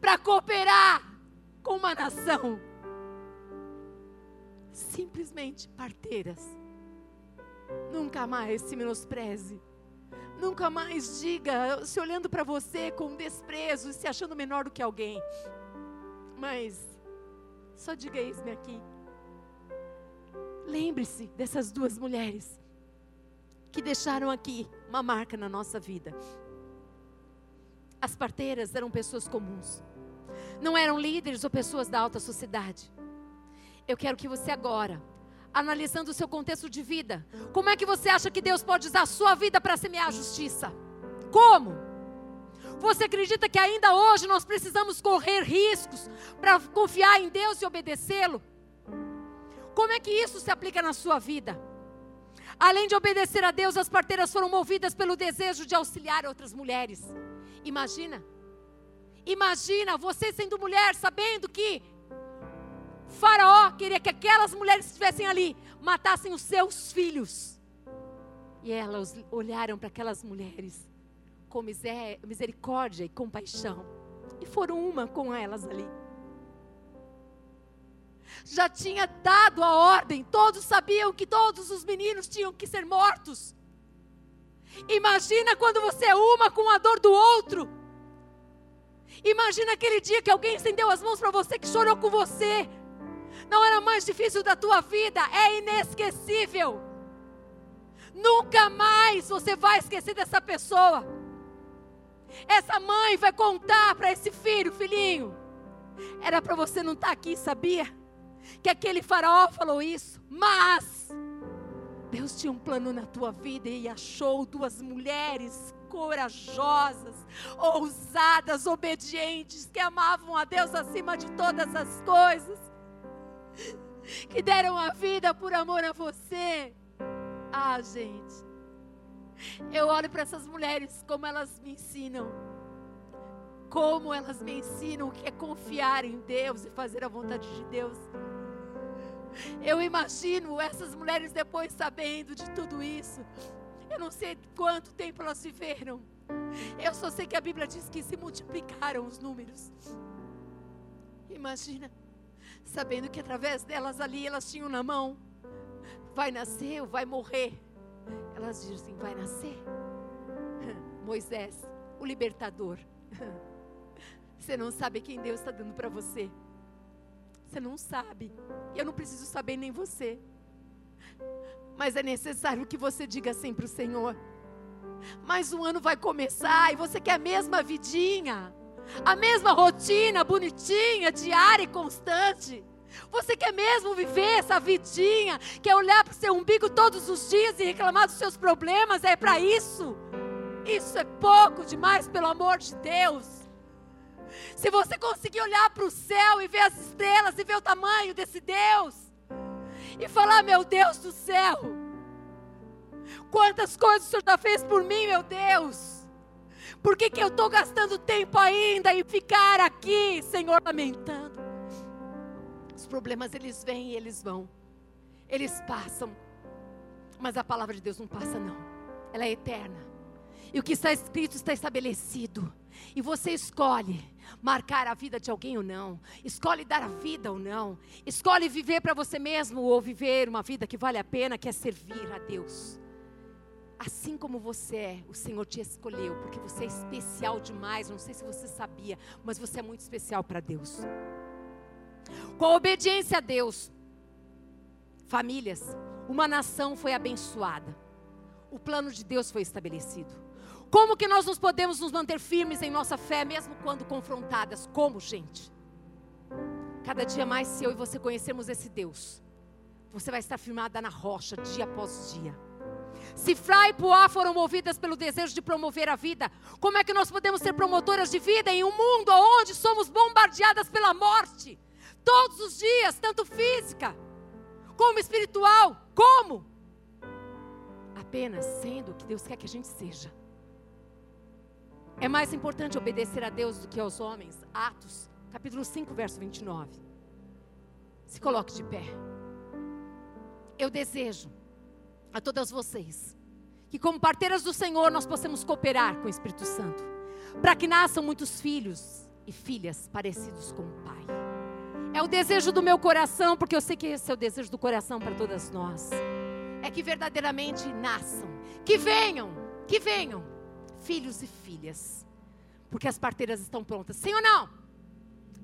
para cooperar com uma nação simplesmente parteiras. Nunca mais se menospreze. Nunca mais diga, se olhando para você com desprezo e se achando menor do que alguém. Mas, só diga isso-me aqui. Lembre-se dessas duas mulheres que deixaram aqui uma marca na nossa vida. As parteiras eram pessoas comuns, não eram líderes ou pessoas da alta sociedade. Eu quero que você agora, analisando o seu contexto de vida, como é que você acha que Deus pode usar a sua vida para semear a justiça? Como? Você acredita que ainda hoje nós precisamos correr riscos para confiar em Deus e obedecê-lo? Como é que isso se aplica na sua vida? Além de obedecer a Deus, as parteiras foram movidas pelo desejo de auxiliar outras mulheres. Imagina. Imagina você sendo mulher, sabendo que Faraó queria que aquelas mulheres que estivessem ali matassem os seus filhos. E elas olharam para aquelas mulheres com misericórdia e compaixão. E foram uma com elas ali. Já tinha dado a ordem, todos sabiam que todos os meninos tinham que ser mortos. Imagina quando você é uma com a dor do outro. Imagina aquele dia que alguém estendeu as mãos para você, que chorou com você. Não era mais difícil da tua vida, é inesquecível. Nunca mais você vai esquecer dessa pessoa. Essa mãe vai contar para esse filho, filhinho. Era para você não estar tá aqui, sabia? Que aquele faraó falou isso, mas Deus tinha um plano na tua vida e achou duas mulheres corajosas, ousadas, obedientes, que amavam a Deus acima de todas as coisas, que deram a vida por amor a você. Ah, gente, eu olho para essas mulheres como elas me ensinam. Como elas me ensinam o que é confiar em Deus e fazer a vontade de Deus. Eu imagino essas mulheres depois sabendo de tudo isso. Eu não sei quanto tempo elas viveram. Eu só sei que a Bíblia diz que se multiplicaram os números. Imagina, sabendo que através delas ali elas tinham na mão: vai nascer ou vai morrer. Elas dizem: vai nascer. (laughs) Moisés, o libertador. (laughs) Você não sabe quem Deus está dando para você. Você não sabe. E eu não preciso saber nem você. Mas é necessário que você diga assim para o Senhor. Mais um ano vai começar e você quer a mesma vidinha, a mesma rotina bonitinha, diária e constante. Você quer mesmo viver essa vidinha? Quer olhar para o seu umbigo todos os dias e reclamar dos seus problemas? É para isso? Isso é pouco demais, pelo amor de Deus. Se você conseguir olhar para o céu e ver as estrelas e ver o tamanho desse Deus, e falar: Meu Deus do céu, quantas coisas o Senhor já fez por mim, meu Deus. Por que, que eu estou gastando tempo ainda em ficar aqui, Senhor, lamentando? Problemas eles vêm e eles vão, eles passam, mas a palavra de Deus não passa, não, ela é eterna. E o que está escrito está estabelecido. E você escolhe marcar a vida de alguém ou não. Escolhe dar a vida ou não. Escolhe viver para você mesmo ou viver uma vida que vale a pena, que é servir a Deus. Assim como você é, o Senhor te escolheu, porque você é especial demais. Não sei se você sabia, mas você é muito especial para Deus. Com a obediência a Deus, famílias, uma nação foi abençoada. O plano de Deus foi estabelecido. Como que nós nos podemos nos manter firmes em nossa fé, mesmo quando confrontadas? Como, gente? Cada dia mais, se eu e você conhecermos esse Deus, você vai estar firmada na rocha, dia após dia. Se Fra e Poá foram movidas pelo desejo de promover a vida, como é que nós podemos ser promotoras de vida em um mundo onde somos bombardeadas pela morte? Todos os dias, tanto física como espiritual. Como? Apenas sendo o que Deus quer que a gente seja. É mais importante obedecer a Deus do que aos homens. Atos, capítulo 5, verso 29. Se coloque de pé. Eu desejo a todas vocês que, como parteiras do Senhor, nós possamos cooperar com o Espírito Santo, para que nasçam muitos filhos e filhas parecidos com o Pai. É o desejo do meu coração, porque eu sei que esse é o desejo do coração para todas nós. É que verdadeiramente nasçam, que venham, que venham filhos e filhas, porque as parteiras estão prontas. Sim ou não?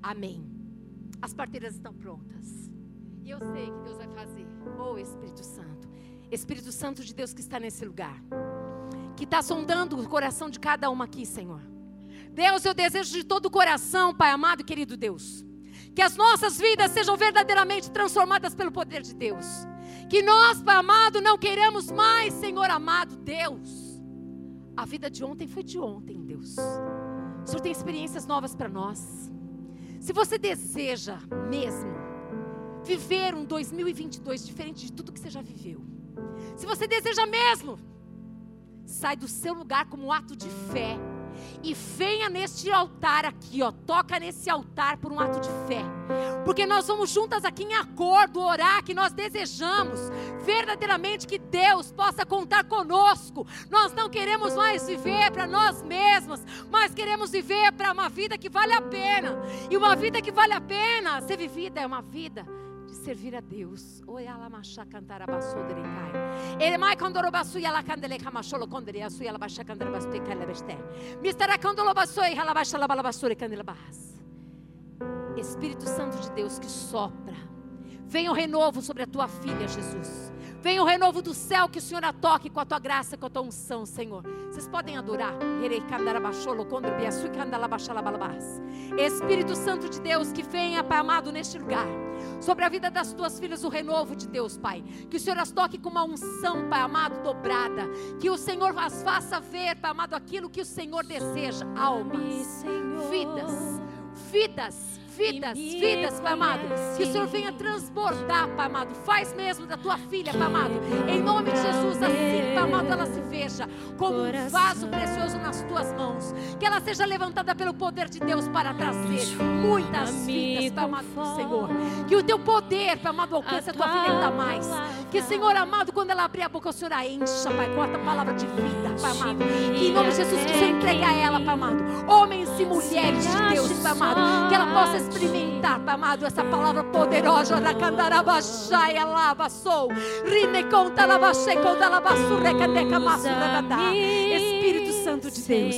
Amém. As parteiras estão prontas. E eu sei que Deus vai fazer. Oh Espírito Santo. Espírito Santo de Deus que está nesse lugar. Que está sondando o coração de cada uma aqui, Senhor. Deus, eu desejo de todo o coração, Pai amado e querido Deus. Que as nossas vidas sejam verdadeiramente transformadas pelo poder de Deus. Que nós, Pai amado, não queremos mais, Senhor amado, Deus a vida de ontem foi de ontem, Deus. O Senhor tem experiências novas para nós. Se você deseja mesmo viver um 2022 diferente de tudo que você já viveu, se você deseja mesmo, sai do seu lugar como um ato de fé e venha neste altar aqui, ó, toca nesse altar por um ato de fé. Porque nós vamos juntas aqui em acordo orar que nós desejamos verdadeiramente que Deus possa contar conosco. Nós não queremos mais viver para nós mesmos, mas queremos viver para uma vida que vale a pena. E uma vida que vale a pena ser vivida é uma vida de servir a Deus. Espírito Santo de Deus que sopra. Venha o renovo sobre a tua filha, Jesus. Venha o renovo do céu que o Senhor a toque com a tua graça, com a tua unção, Senhor. Vocês podem adorar. Espírito Santo de Deus, que venha, Pai amado, neste lugar. Sobre a vida das tuas filhas, o renovo de Deus, Pai. Que o Senhor as toque com uma unção, Pai amado, dobrada. Que o Senhor as faça ver, Pai amado, aquilo que o Senhor deseja. Almas, vidas, vidas vidas, vidas, Pai amado. Que o Senhor venha transbordar, Pai amado. Faz mesmo da tua filha, Pai amado. Em nome de Jesus, assim, Pai amado, ela se veja como um vaso precioso nas tuas mãos. Que ela seja levantada pelo poder de Deus para trazer muitas vidas, Pai amado do Senhor. Que o teu poder, Pai amado, alcance a tua filha ainda mais. Que, Senhor amado, quando ela abrir a boca, o Senhor a encha, Pai, com a palavra de vida, Pai amado. Que em nome de Jesus, que o Senhor entregue a ela, Pai amado. Homens e mulheres de Deus, Pai amado. Que ela possa experimentar, Pai amado, essa palavra poderosa da candarabachai, alabaçou, rine conta labachei, conta labassu, recadeca, maço, Espírito Santo de Deus,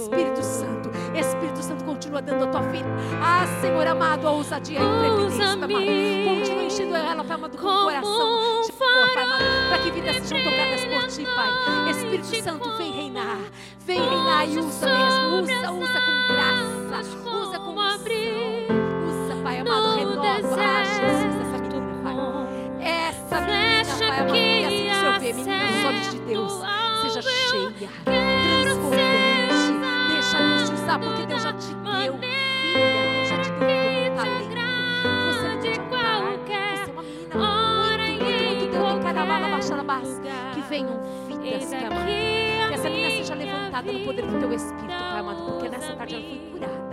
Espírito Santo, Espírito Santo, continua dando a tua vida. Ah, Senhor amado, a ousadia e a independência, amado. Continua enchendo ela, Pai amado, com o coração de amor, Pai amado, para que vidas sejam tocadas por Ti, Pai. Espírito Santo, vem reinar, vem reinar e usa mesmo, usa, usa com graça, usa com unção amado, renova. Ah, essa menina, Pai. Essa menina, Pai amado, que assim que menina dos olhos de Deus, seja cheia. Deixa Deus te usar, porque Deus já te deu, filha, Deus já te deu talento. Você. Você é uma menina muito, muito, muito Deus. Carabala, baixarabás. Que venham vidas, Pai amado. Que essa menina seja levantada no poder do Teu Espírito, Pai amado, porque nessa tarde ela foi curada.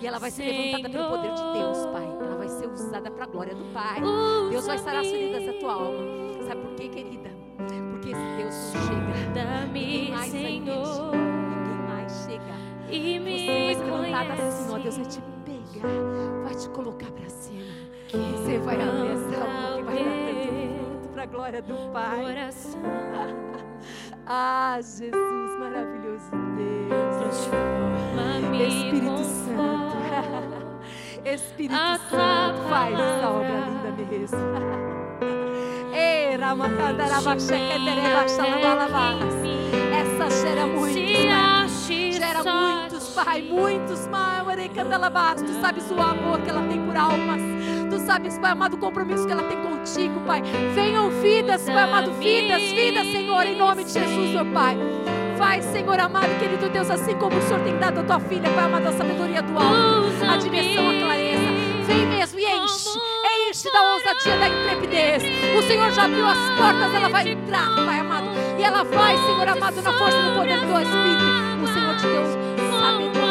E ela vai ser levantada pelo poder de Deus, Pai. Ela vai ser usada para a glória do Pai. Deus vai sarar as feridas da tua alma. Sabe por quê, querida? Porque esse Deus chega. Ninguém mais Senhor, Ninguém mais chega. E me Você vai ser levantada assim, ó. Deus vai te pegar. Vai te colocar para cima. Você vai abrir essa alma que vai dar tanto para a glória do Pai. Coração. (laughs) ah, Jesus, maravilhoso Deus. Transforma. Espírito Santo. Espírito Santo, faz essa obra linda mesmo. Ei, Essa gera muitos, Pai. Gera muitos, Pai. Muitos, Pai. Tu sabes o amor que ela tem por almas. Tu sabes, Pai amado, o compromisso que ela tem contigo, Pai. Venham vidas, Pai amado, vidas, vidas, Senhor, em nome de Jesus, meu Pai. Faz, Senhor amado, querido Deus, assim como o Senhor tem dado a tua filha, Pai amado, a sabedoria do alto, a direção, a clareza. Vem mesmo e enche, enche da ousadia, da intrepidez. O Senhor já abriu as portas, ela vai entrar, Pai amado. E ela vai, Senhor amado, na força do poder do teu Espírito. O Senhor te deu sabedoria.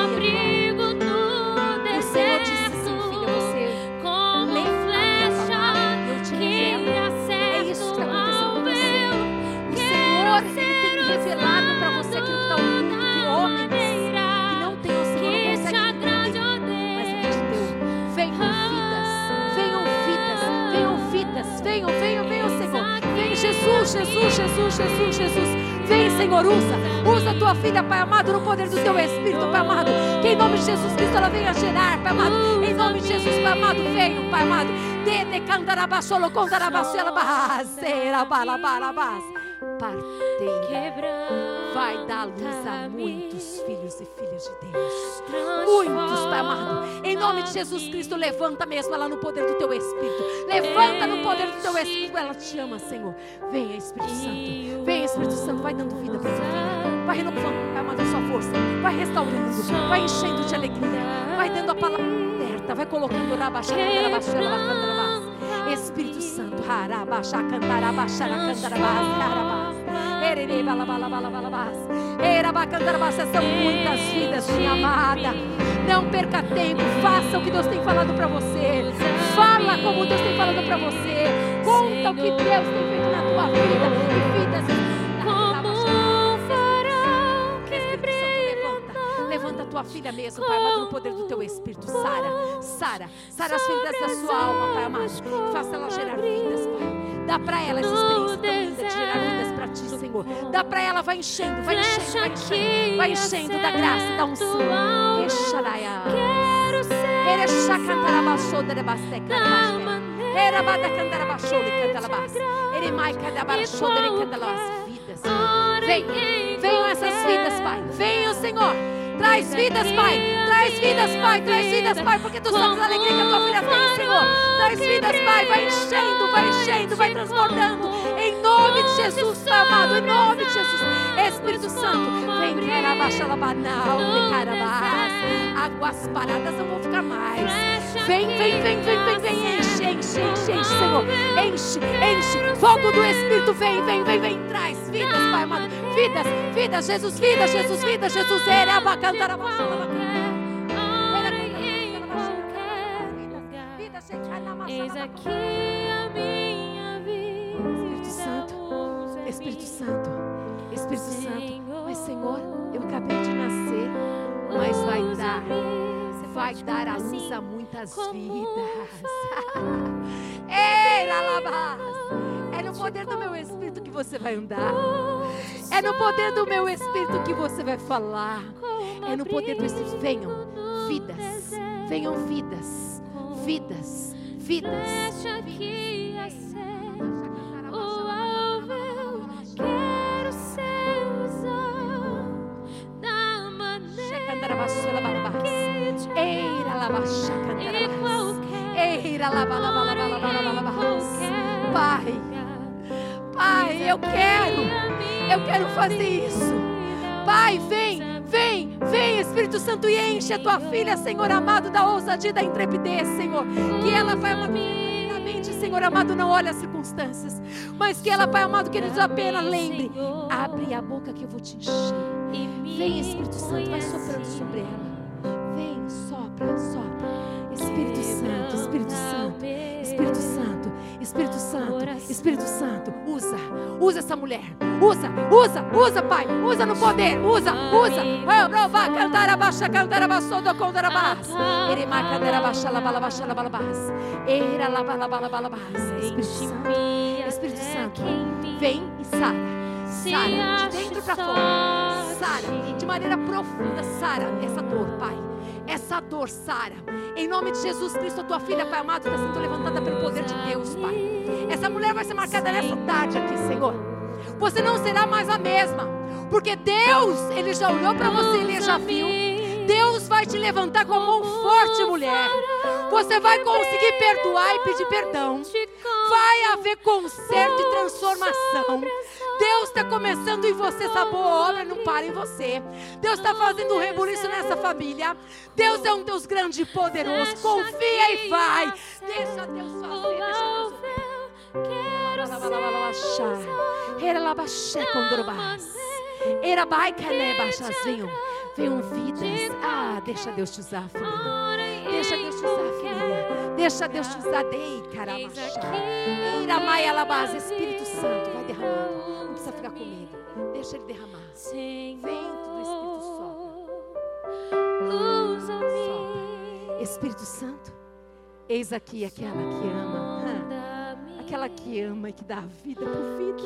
Jesus, Jesus, Jesus, Jesus. Vem, Senhor, usa. Usa tua filha, Pai amado, no poder do teu Espírito, Pai amado. Que em nome de Jesus Cristo ela venha gerar, Pai amado. Em nome de Jesus, Pai amado, venha, Pai amado. De de cantarabasolo, contarabasela, barraceira, balabarabas. Parteira vai dar luz a muitos filhos e filhas de Deus. Muitos, Pai amado. Em nome de Jesus Cristo, levanta mesmo ela no poder do teu Espírito. Levanta no poder do teu Espírito. Ela te ama, Senhor. Venha, Espírito Santo. Venha, Espírito Santo. Vai dando vida para essa vida. Vai renovando, Pai amado, a sua força. Vai restaurando. Vai enchendo de alegria. Vai dando a palavra certa. Vai colocando rabaxara, rabaxara, rabaxara, Espírito Santo. Harabaxá, cantarabaxá, cantarabaxá, são muitas vidas, minha amada. Não perca tempo, faça o que Deus tem falado para você. Fala como Deus tem falado para você. Conta o que Deus tem feito na tua vida. E vidas levanta a tua filha mesmo, Pai amado, no poder do teu Espírito. Sara, Sara, Sara as feridas da sua alma, Pai amado. Faça ela gerar vidas, Pai. Dá para ela essa experiência tão linda de gerar vidas para ti, Senhor. Dá para ela, vai enchendo, vai enchendo, vai enchendo, vai enchendo da graça, da unção. Exaraia. Quero ser. Erecha cantarabaxô, derebaste, cantarabaxê. Erabada cantarabaxô, cantalabás. Eremai cantarabaxô, derecantalabás. Vidas. Vem, venham essas vidas, Pai. Venham, Senhor. Traz vidas, Pai. Traz vidas, Pai. Traz vidas, Pai. Porque tu sabes a alegria que a tua filha tem, Senhor. Traz vidas, Pai. Vai enchendo, vai enchendo, vai transbordando. Em nome de Jesus, Pai amado. Em nome de Jesus. Espírito Santo, vem, banal, de carabás. Águas paradas não vão ficar mais. Vem, vem, vem, vem, vem, vem. Enche, enche, enche, Senhor. Enche, enche. Fogo do Espírito, vem, vem, vem, vem. Traz vidas, Pai amado. Vidas, vidas, Jesus, vidas, Jesus, vidas, Jesus. Era cantar a Eis aqui a minha vida. Espírito Santo, Espírito Santo, Espírito Santo. Mas Senhor, eu acabei de nascer, mas vai dar, vai dar a luz a muitas vidas. (laughs) Ei, É no poder do meu Espírito que você vai andar. É no poder do meu Espírito que você vai falar. É no poder do Espírito. Venham vidas. Venham vidas. Vidas. Vidas. Deixa que Quero ser usado da maneira que Eira Eira Pai, Pai, eu quero, eu quero fazer isso. Pai, vem, Vem, vem, Espírito Santo, e enche a tua filha, Senhor amado, da ousadia, da intrepidez, Senhor. Que ela, amado, Senhor amado, não olhe as circunstâncias, mas que ela, Pai amado, queridos, apenas lembre: abre a boca que eu vou te encher. Vem, Espírito Santo, vai soprando sobre ela. Espírito Santo, Espírito Santo, Espírito Santo, Espírito Santo, Espírito Santo, usa, usa essa mulher. Usa, usa, usa, Pai. Usa no poder. Usa, usa. Rova, cantar abaixa, cantar abaixo, do contar abaixo. Erema, cantar abaixa, labala, baixa, labala, baixa. Era, labala, labala, labala, Espírito Santo, Espírito Santo, vem e sara. Sara, de dentro para fora. Sara, de maneira profunda, Sara, essa dor, Pai. Essa dor, Sara. Em nome de Jesus Cristo, a tua filha, Pai amado, está sendo levantada pelo poder de Deus, Pai. Essa mulher vai ser marcada nessa tarde aqui, Senhor. Você não será mais a mesma. Porque Deus, Ele já olhou para você, Ele já viu. Deus vai te levantar como um forte mulher. Você vai conseguir perdoar e pedir perdão. Vai haver conserto e transformação. Deus está começando em você essa boa obra, não para em você. Deus está fazendo um rebuliço nessa família. Deus é um Deus grande e poderoso. Confia e vai. Deixa Deus fazer, deixa Deus fazer. Venham, venham vidas. Ah, deixa Deus te usar, filha. Deixa Deus te usar, filha. Deixa Deus te usar. Dei, alabás. Espírito Santo, vai derramar. Precisa ficar com medo. Deixa ele derramar. Vento do Espírito Santo. Espírito Santo, eis aqui aquela que ama aquela que ama e que dá vida por vidas.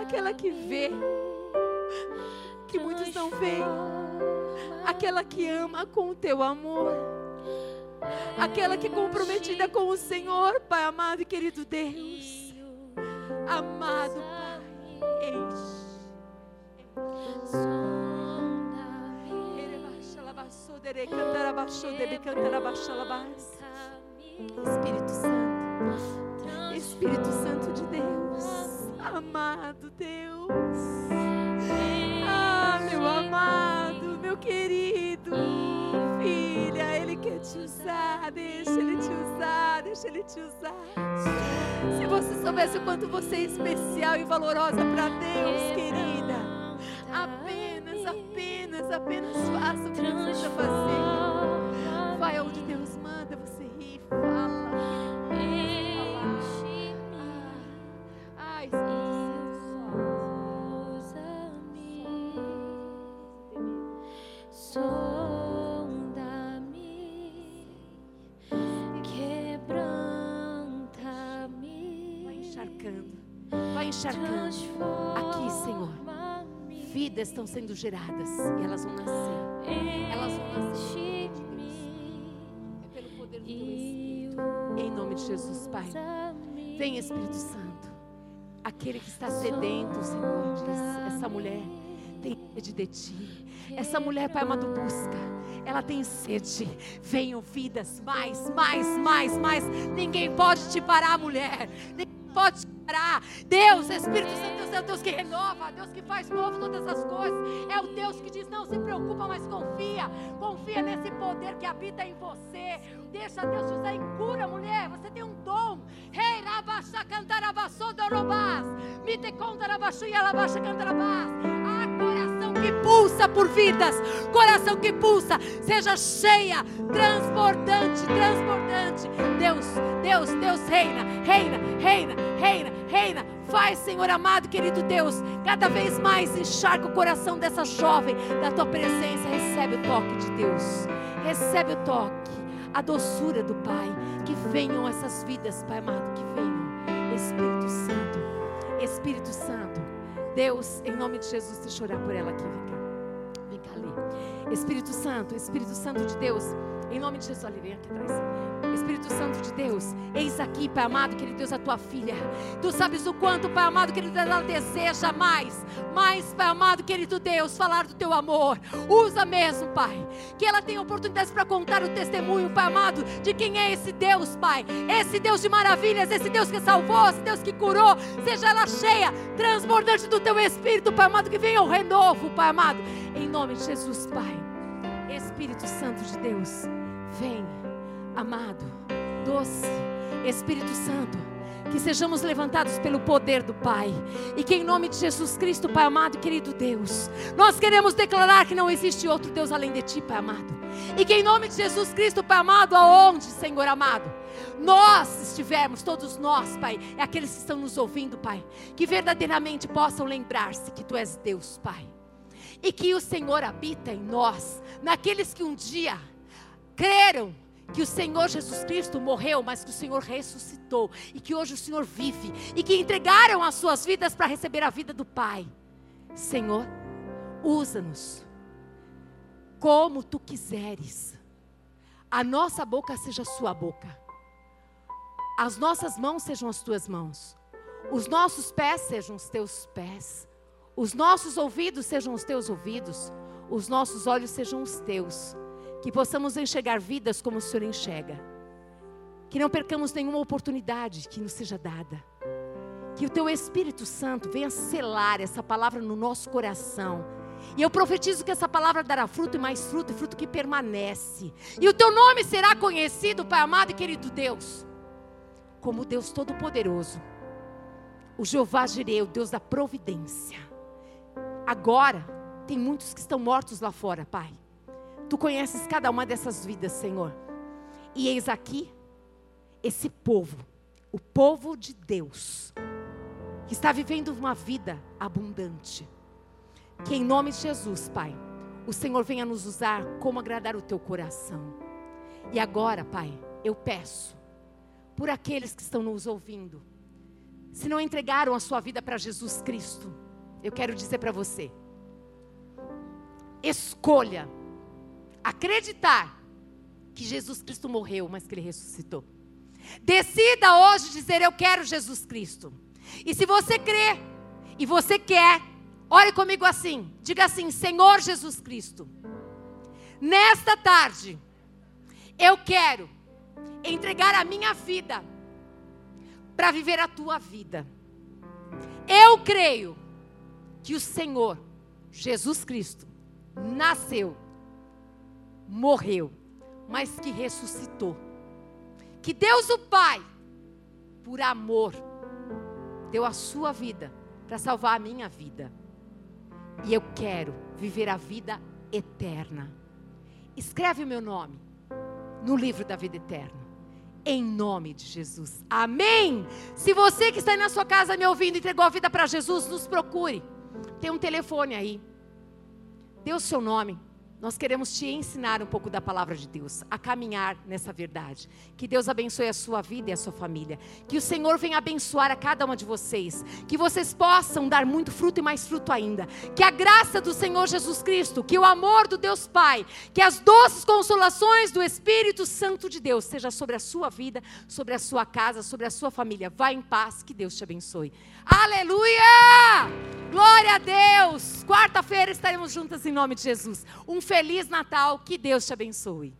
Aquela que vê, que muitos não veem. Aquela que ama com o teu amor. Aquela que é comprometida com o Senhor, Pai amado e querido Deus. Amado Pai, enche. Espírito Santo. Espírito Santo de Deus, amado Deus, ah, meu amado, meu querido, Ele quer te usar, deixa Ele te usar, deixa Ele te usar. Se você soubesse o quanto você é especial e valorosa para Deus, querida, apenas, apenas, apenas faça encharcando. Aqui, Senhor, vidas estão sendo geradas e elas vão nascer. Elas vão nascer. É pelo poder do teu Espírito. Em nome de Jesus, Pai. Vem, Espírito Santo. Aquele que está sedento, Senhor, diz: essa mulher tem sede de ti. Essa mulher, Pai amado, busca. Ela tem sede. Venham vidas, mais, mais, mais, mais. Ninguém pode te parar, mulher. Ninguém pode te Deus, Espírito Santo, Deus é o Deus que renova, Deus que faz novo todas as coisas. É o Deus que diz: não se preocupa, mas confia. Confia nesse poder que habita em você. Deixa Deus te usar em cura, mulher. Você tem um dom. Rei, rabaxa, cantarabasô, dorobás. Me te contarabashu e alabaixa, cantarabás. Coração que pulsa por vidas. Coração que pulsa. Seja cheia, transbordante, transbordante. Deus, Deus, Deus reina, reina, reina, reina, reina. Faz, Senhor amado, querido Deus, cada vez mais encharca o coração dessa jovem da tua presença. Recebe o toque de Deus. Recebe o toque, a doçura do Pai. Que venham essas vidas, Pai amado, que venham. Espírito Santo, Espírito Santo. Deus, em nome de Jesus, deixa eu orar por ela aqui. Vem cá. Vem cá ali. Espírito Santo, Espírito Santo de Deus, em nome de Jesus, ali, vem aqui atrás. Espírito Santo de Deus, eis aqui, Pai amado, querido Deus, a tua filha. Tu sabes o quanto, Pai amado, querido Deus, ela deseja mais, mais, Pai amado, querido Deus, falar do teu amor. Usa mesmo, Pai, que ela tenha oportunidades para contar o testemunho, Pai amado, de quem é esse Deus, Pai. Esse Deus de maravilhas, esse Deus que salvou, esse Deus que curou. Seja ela cheia, transbordante do teu Espírito, Pai amado, que venha o renovo, Pai amado. Em nome de Jesus, Pai. Espírito Santo de Deus, vem amado, doce Espírito Santo, que sejamos levantados pelo poder do Pai, e que em nome de Jesus Cristo, Pai amado e querido Deus, nós queremos declarar que não existe outro Deus além de Ti, Pai amado, e que em nome de Jesus Cristo, Pai amado, aonde, Senhor amado, nós estivermos, todos nós, Pai, é aqueles que estão nos ouvindo, Pai, que verdadeiramente possam lembrar-se que Tu és Deus, Pai. E que o Senhor habita em nós, naqueles que um dia creram que o Senhor Jesus Cristo morreu, mas que o Senhor ressuscitou e que hoje o Senhor vive e que entregaram as suas vidas para receber a vida do Pai. Senhor, usa-nos como tu quiseres. A nossa boca seja sua boca. As nossas mãos sejam as tuas mãos. Os nossos pés sejam os teus pés. Os nossos ouvidos sejam os teus ouvidos. Os nossos olhos sejam os teus que possamos enxergar vidas como o Senhor enxerga. Que não percamos nenhuma oportunidade que nos seja dada. Que o teu Espírito Santo venha selar essa palavra no nosso coração. E eu profetizo que essa palavra dará fruto e mais fruto, e fruto que permanece. E o teu nome será conhecido, Pai amado e querido Deus, como Deus Todo-Poderoso, o Jeová Jireh, o Deus da providência. Agora, tem muitos que estão mortos lá fora, Pai. Tu conheces cada uma dessas vidas, Senhor. E eis aqui esse povo, o povo de Deus, que está vivendo uma vida abundante. Que em nome de Jesus, Pai, o Senhor venha nos usar como agradar o teu coração. E agora, Pai, eu peço por aqueles que estão nos ouvindo, se não entregaram a sua vida para Jesus Cristo, eu quero dizer para você: escolha acreditar que Jesus Cristo morreu, mas que ele ressuscitou. Decida hoje dizer: Eu quero Jesus Cristo. E se você crê e você quer, ore comigo assim: diga assim, Senhor Jesus Cristo, nesta tarde, eu quero entregar a minha vida para viver a tua vida. Eu creio que o Senhor Jesus Cristo nasceu morreu, mas que ressuscitou. Que Deus o Pai, por amor, deu a sua vida para salvar a minha vida. E eu quero viver a vida eterna. Escreve o meu nome no livro da vida eterna. Em nome de Jesus. Amém. Se você que está aí na sua casa me ouvindo entregou a vida para Jesus, nos procure. Tem um telefone aí. Dê o seu nome. Nós queremos te ensinar um pouco da palavra de Deus, a caminhar nessa verdade. Que Deus abençoe a sua vida e a sua família. Que o Senhor venha abençoar a cada uma de vocês. Que vocês possam dar muito fruto e mais fruto ainda. Que a graça do Senhor Jesus Cristo, que o amor do Deus Pai, que as doces consolações do Espírito Santo de Deus seja sobre a sua vida, sobre a sua casa, sobre a sua família. Vá em paz, que Deus te abençoe. Aleluia! Glória a Deus! Quarta-feira estaremos juntas em nome de Jesus. Um feliz Natal, que Deus te abençoe.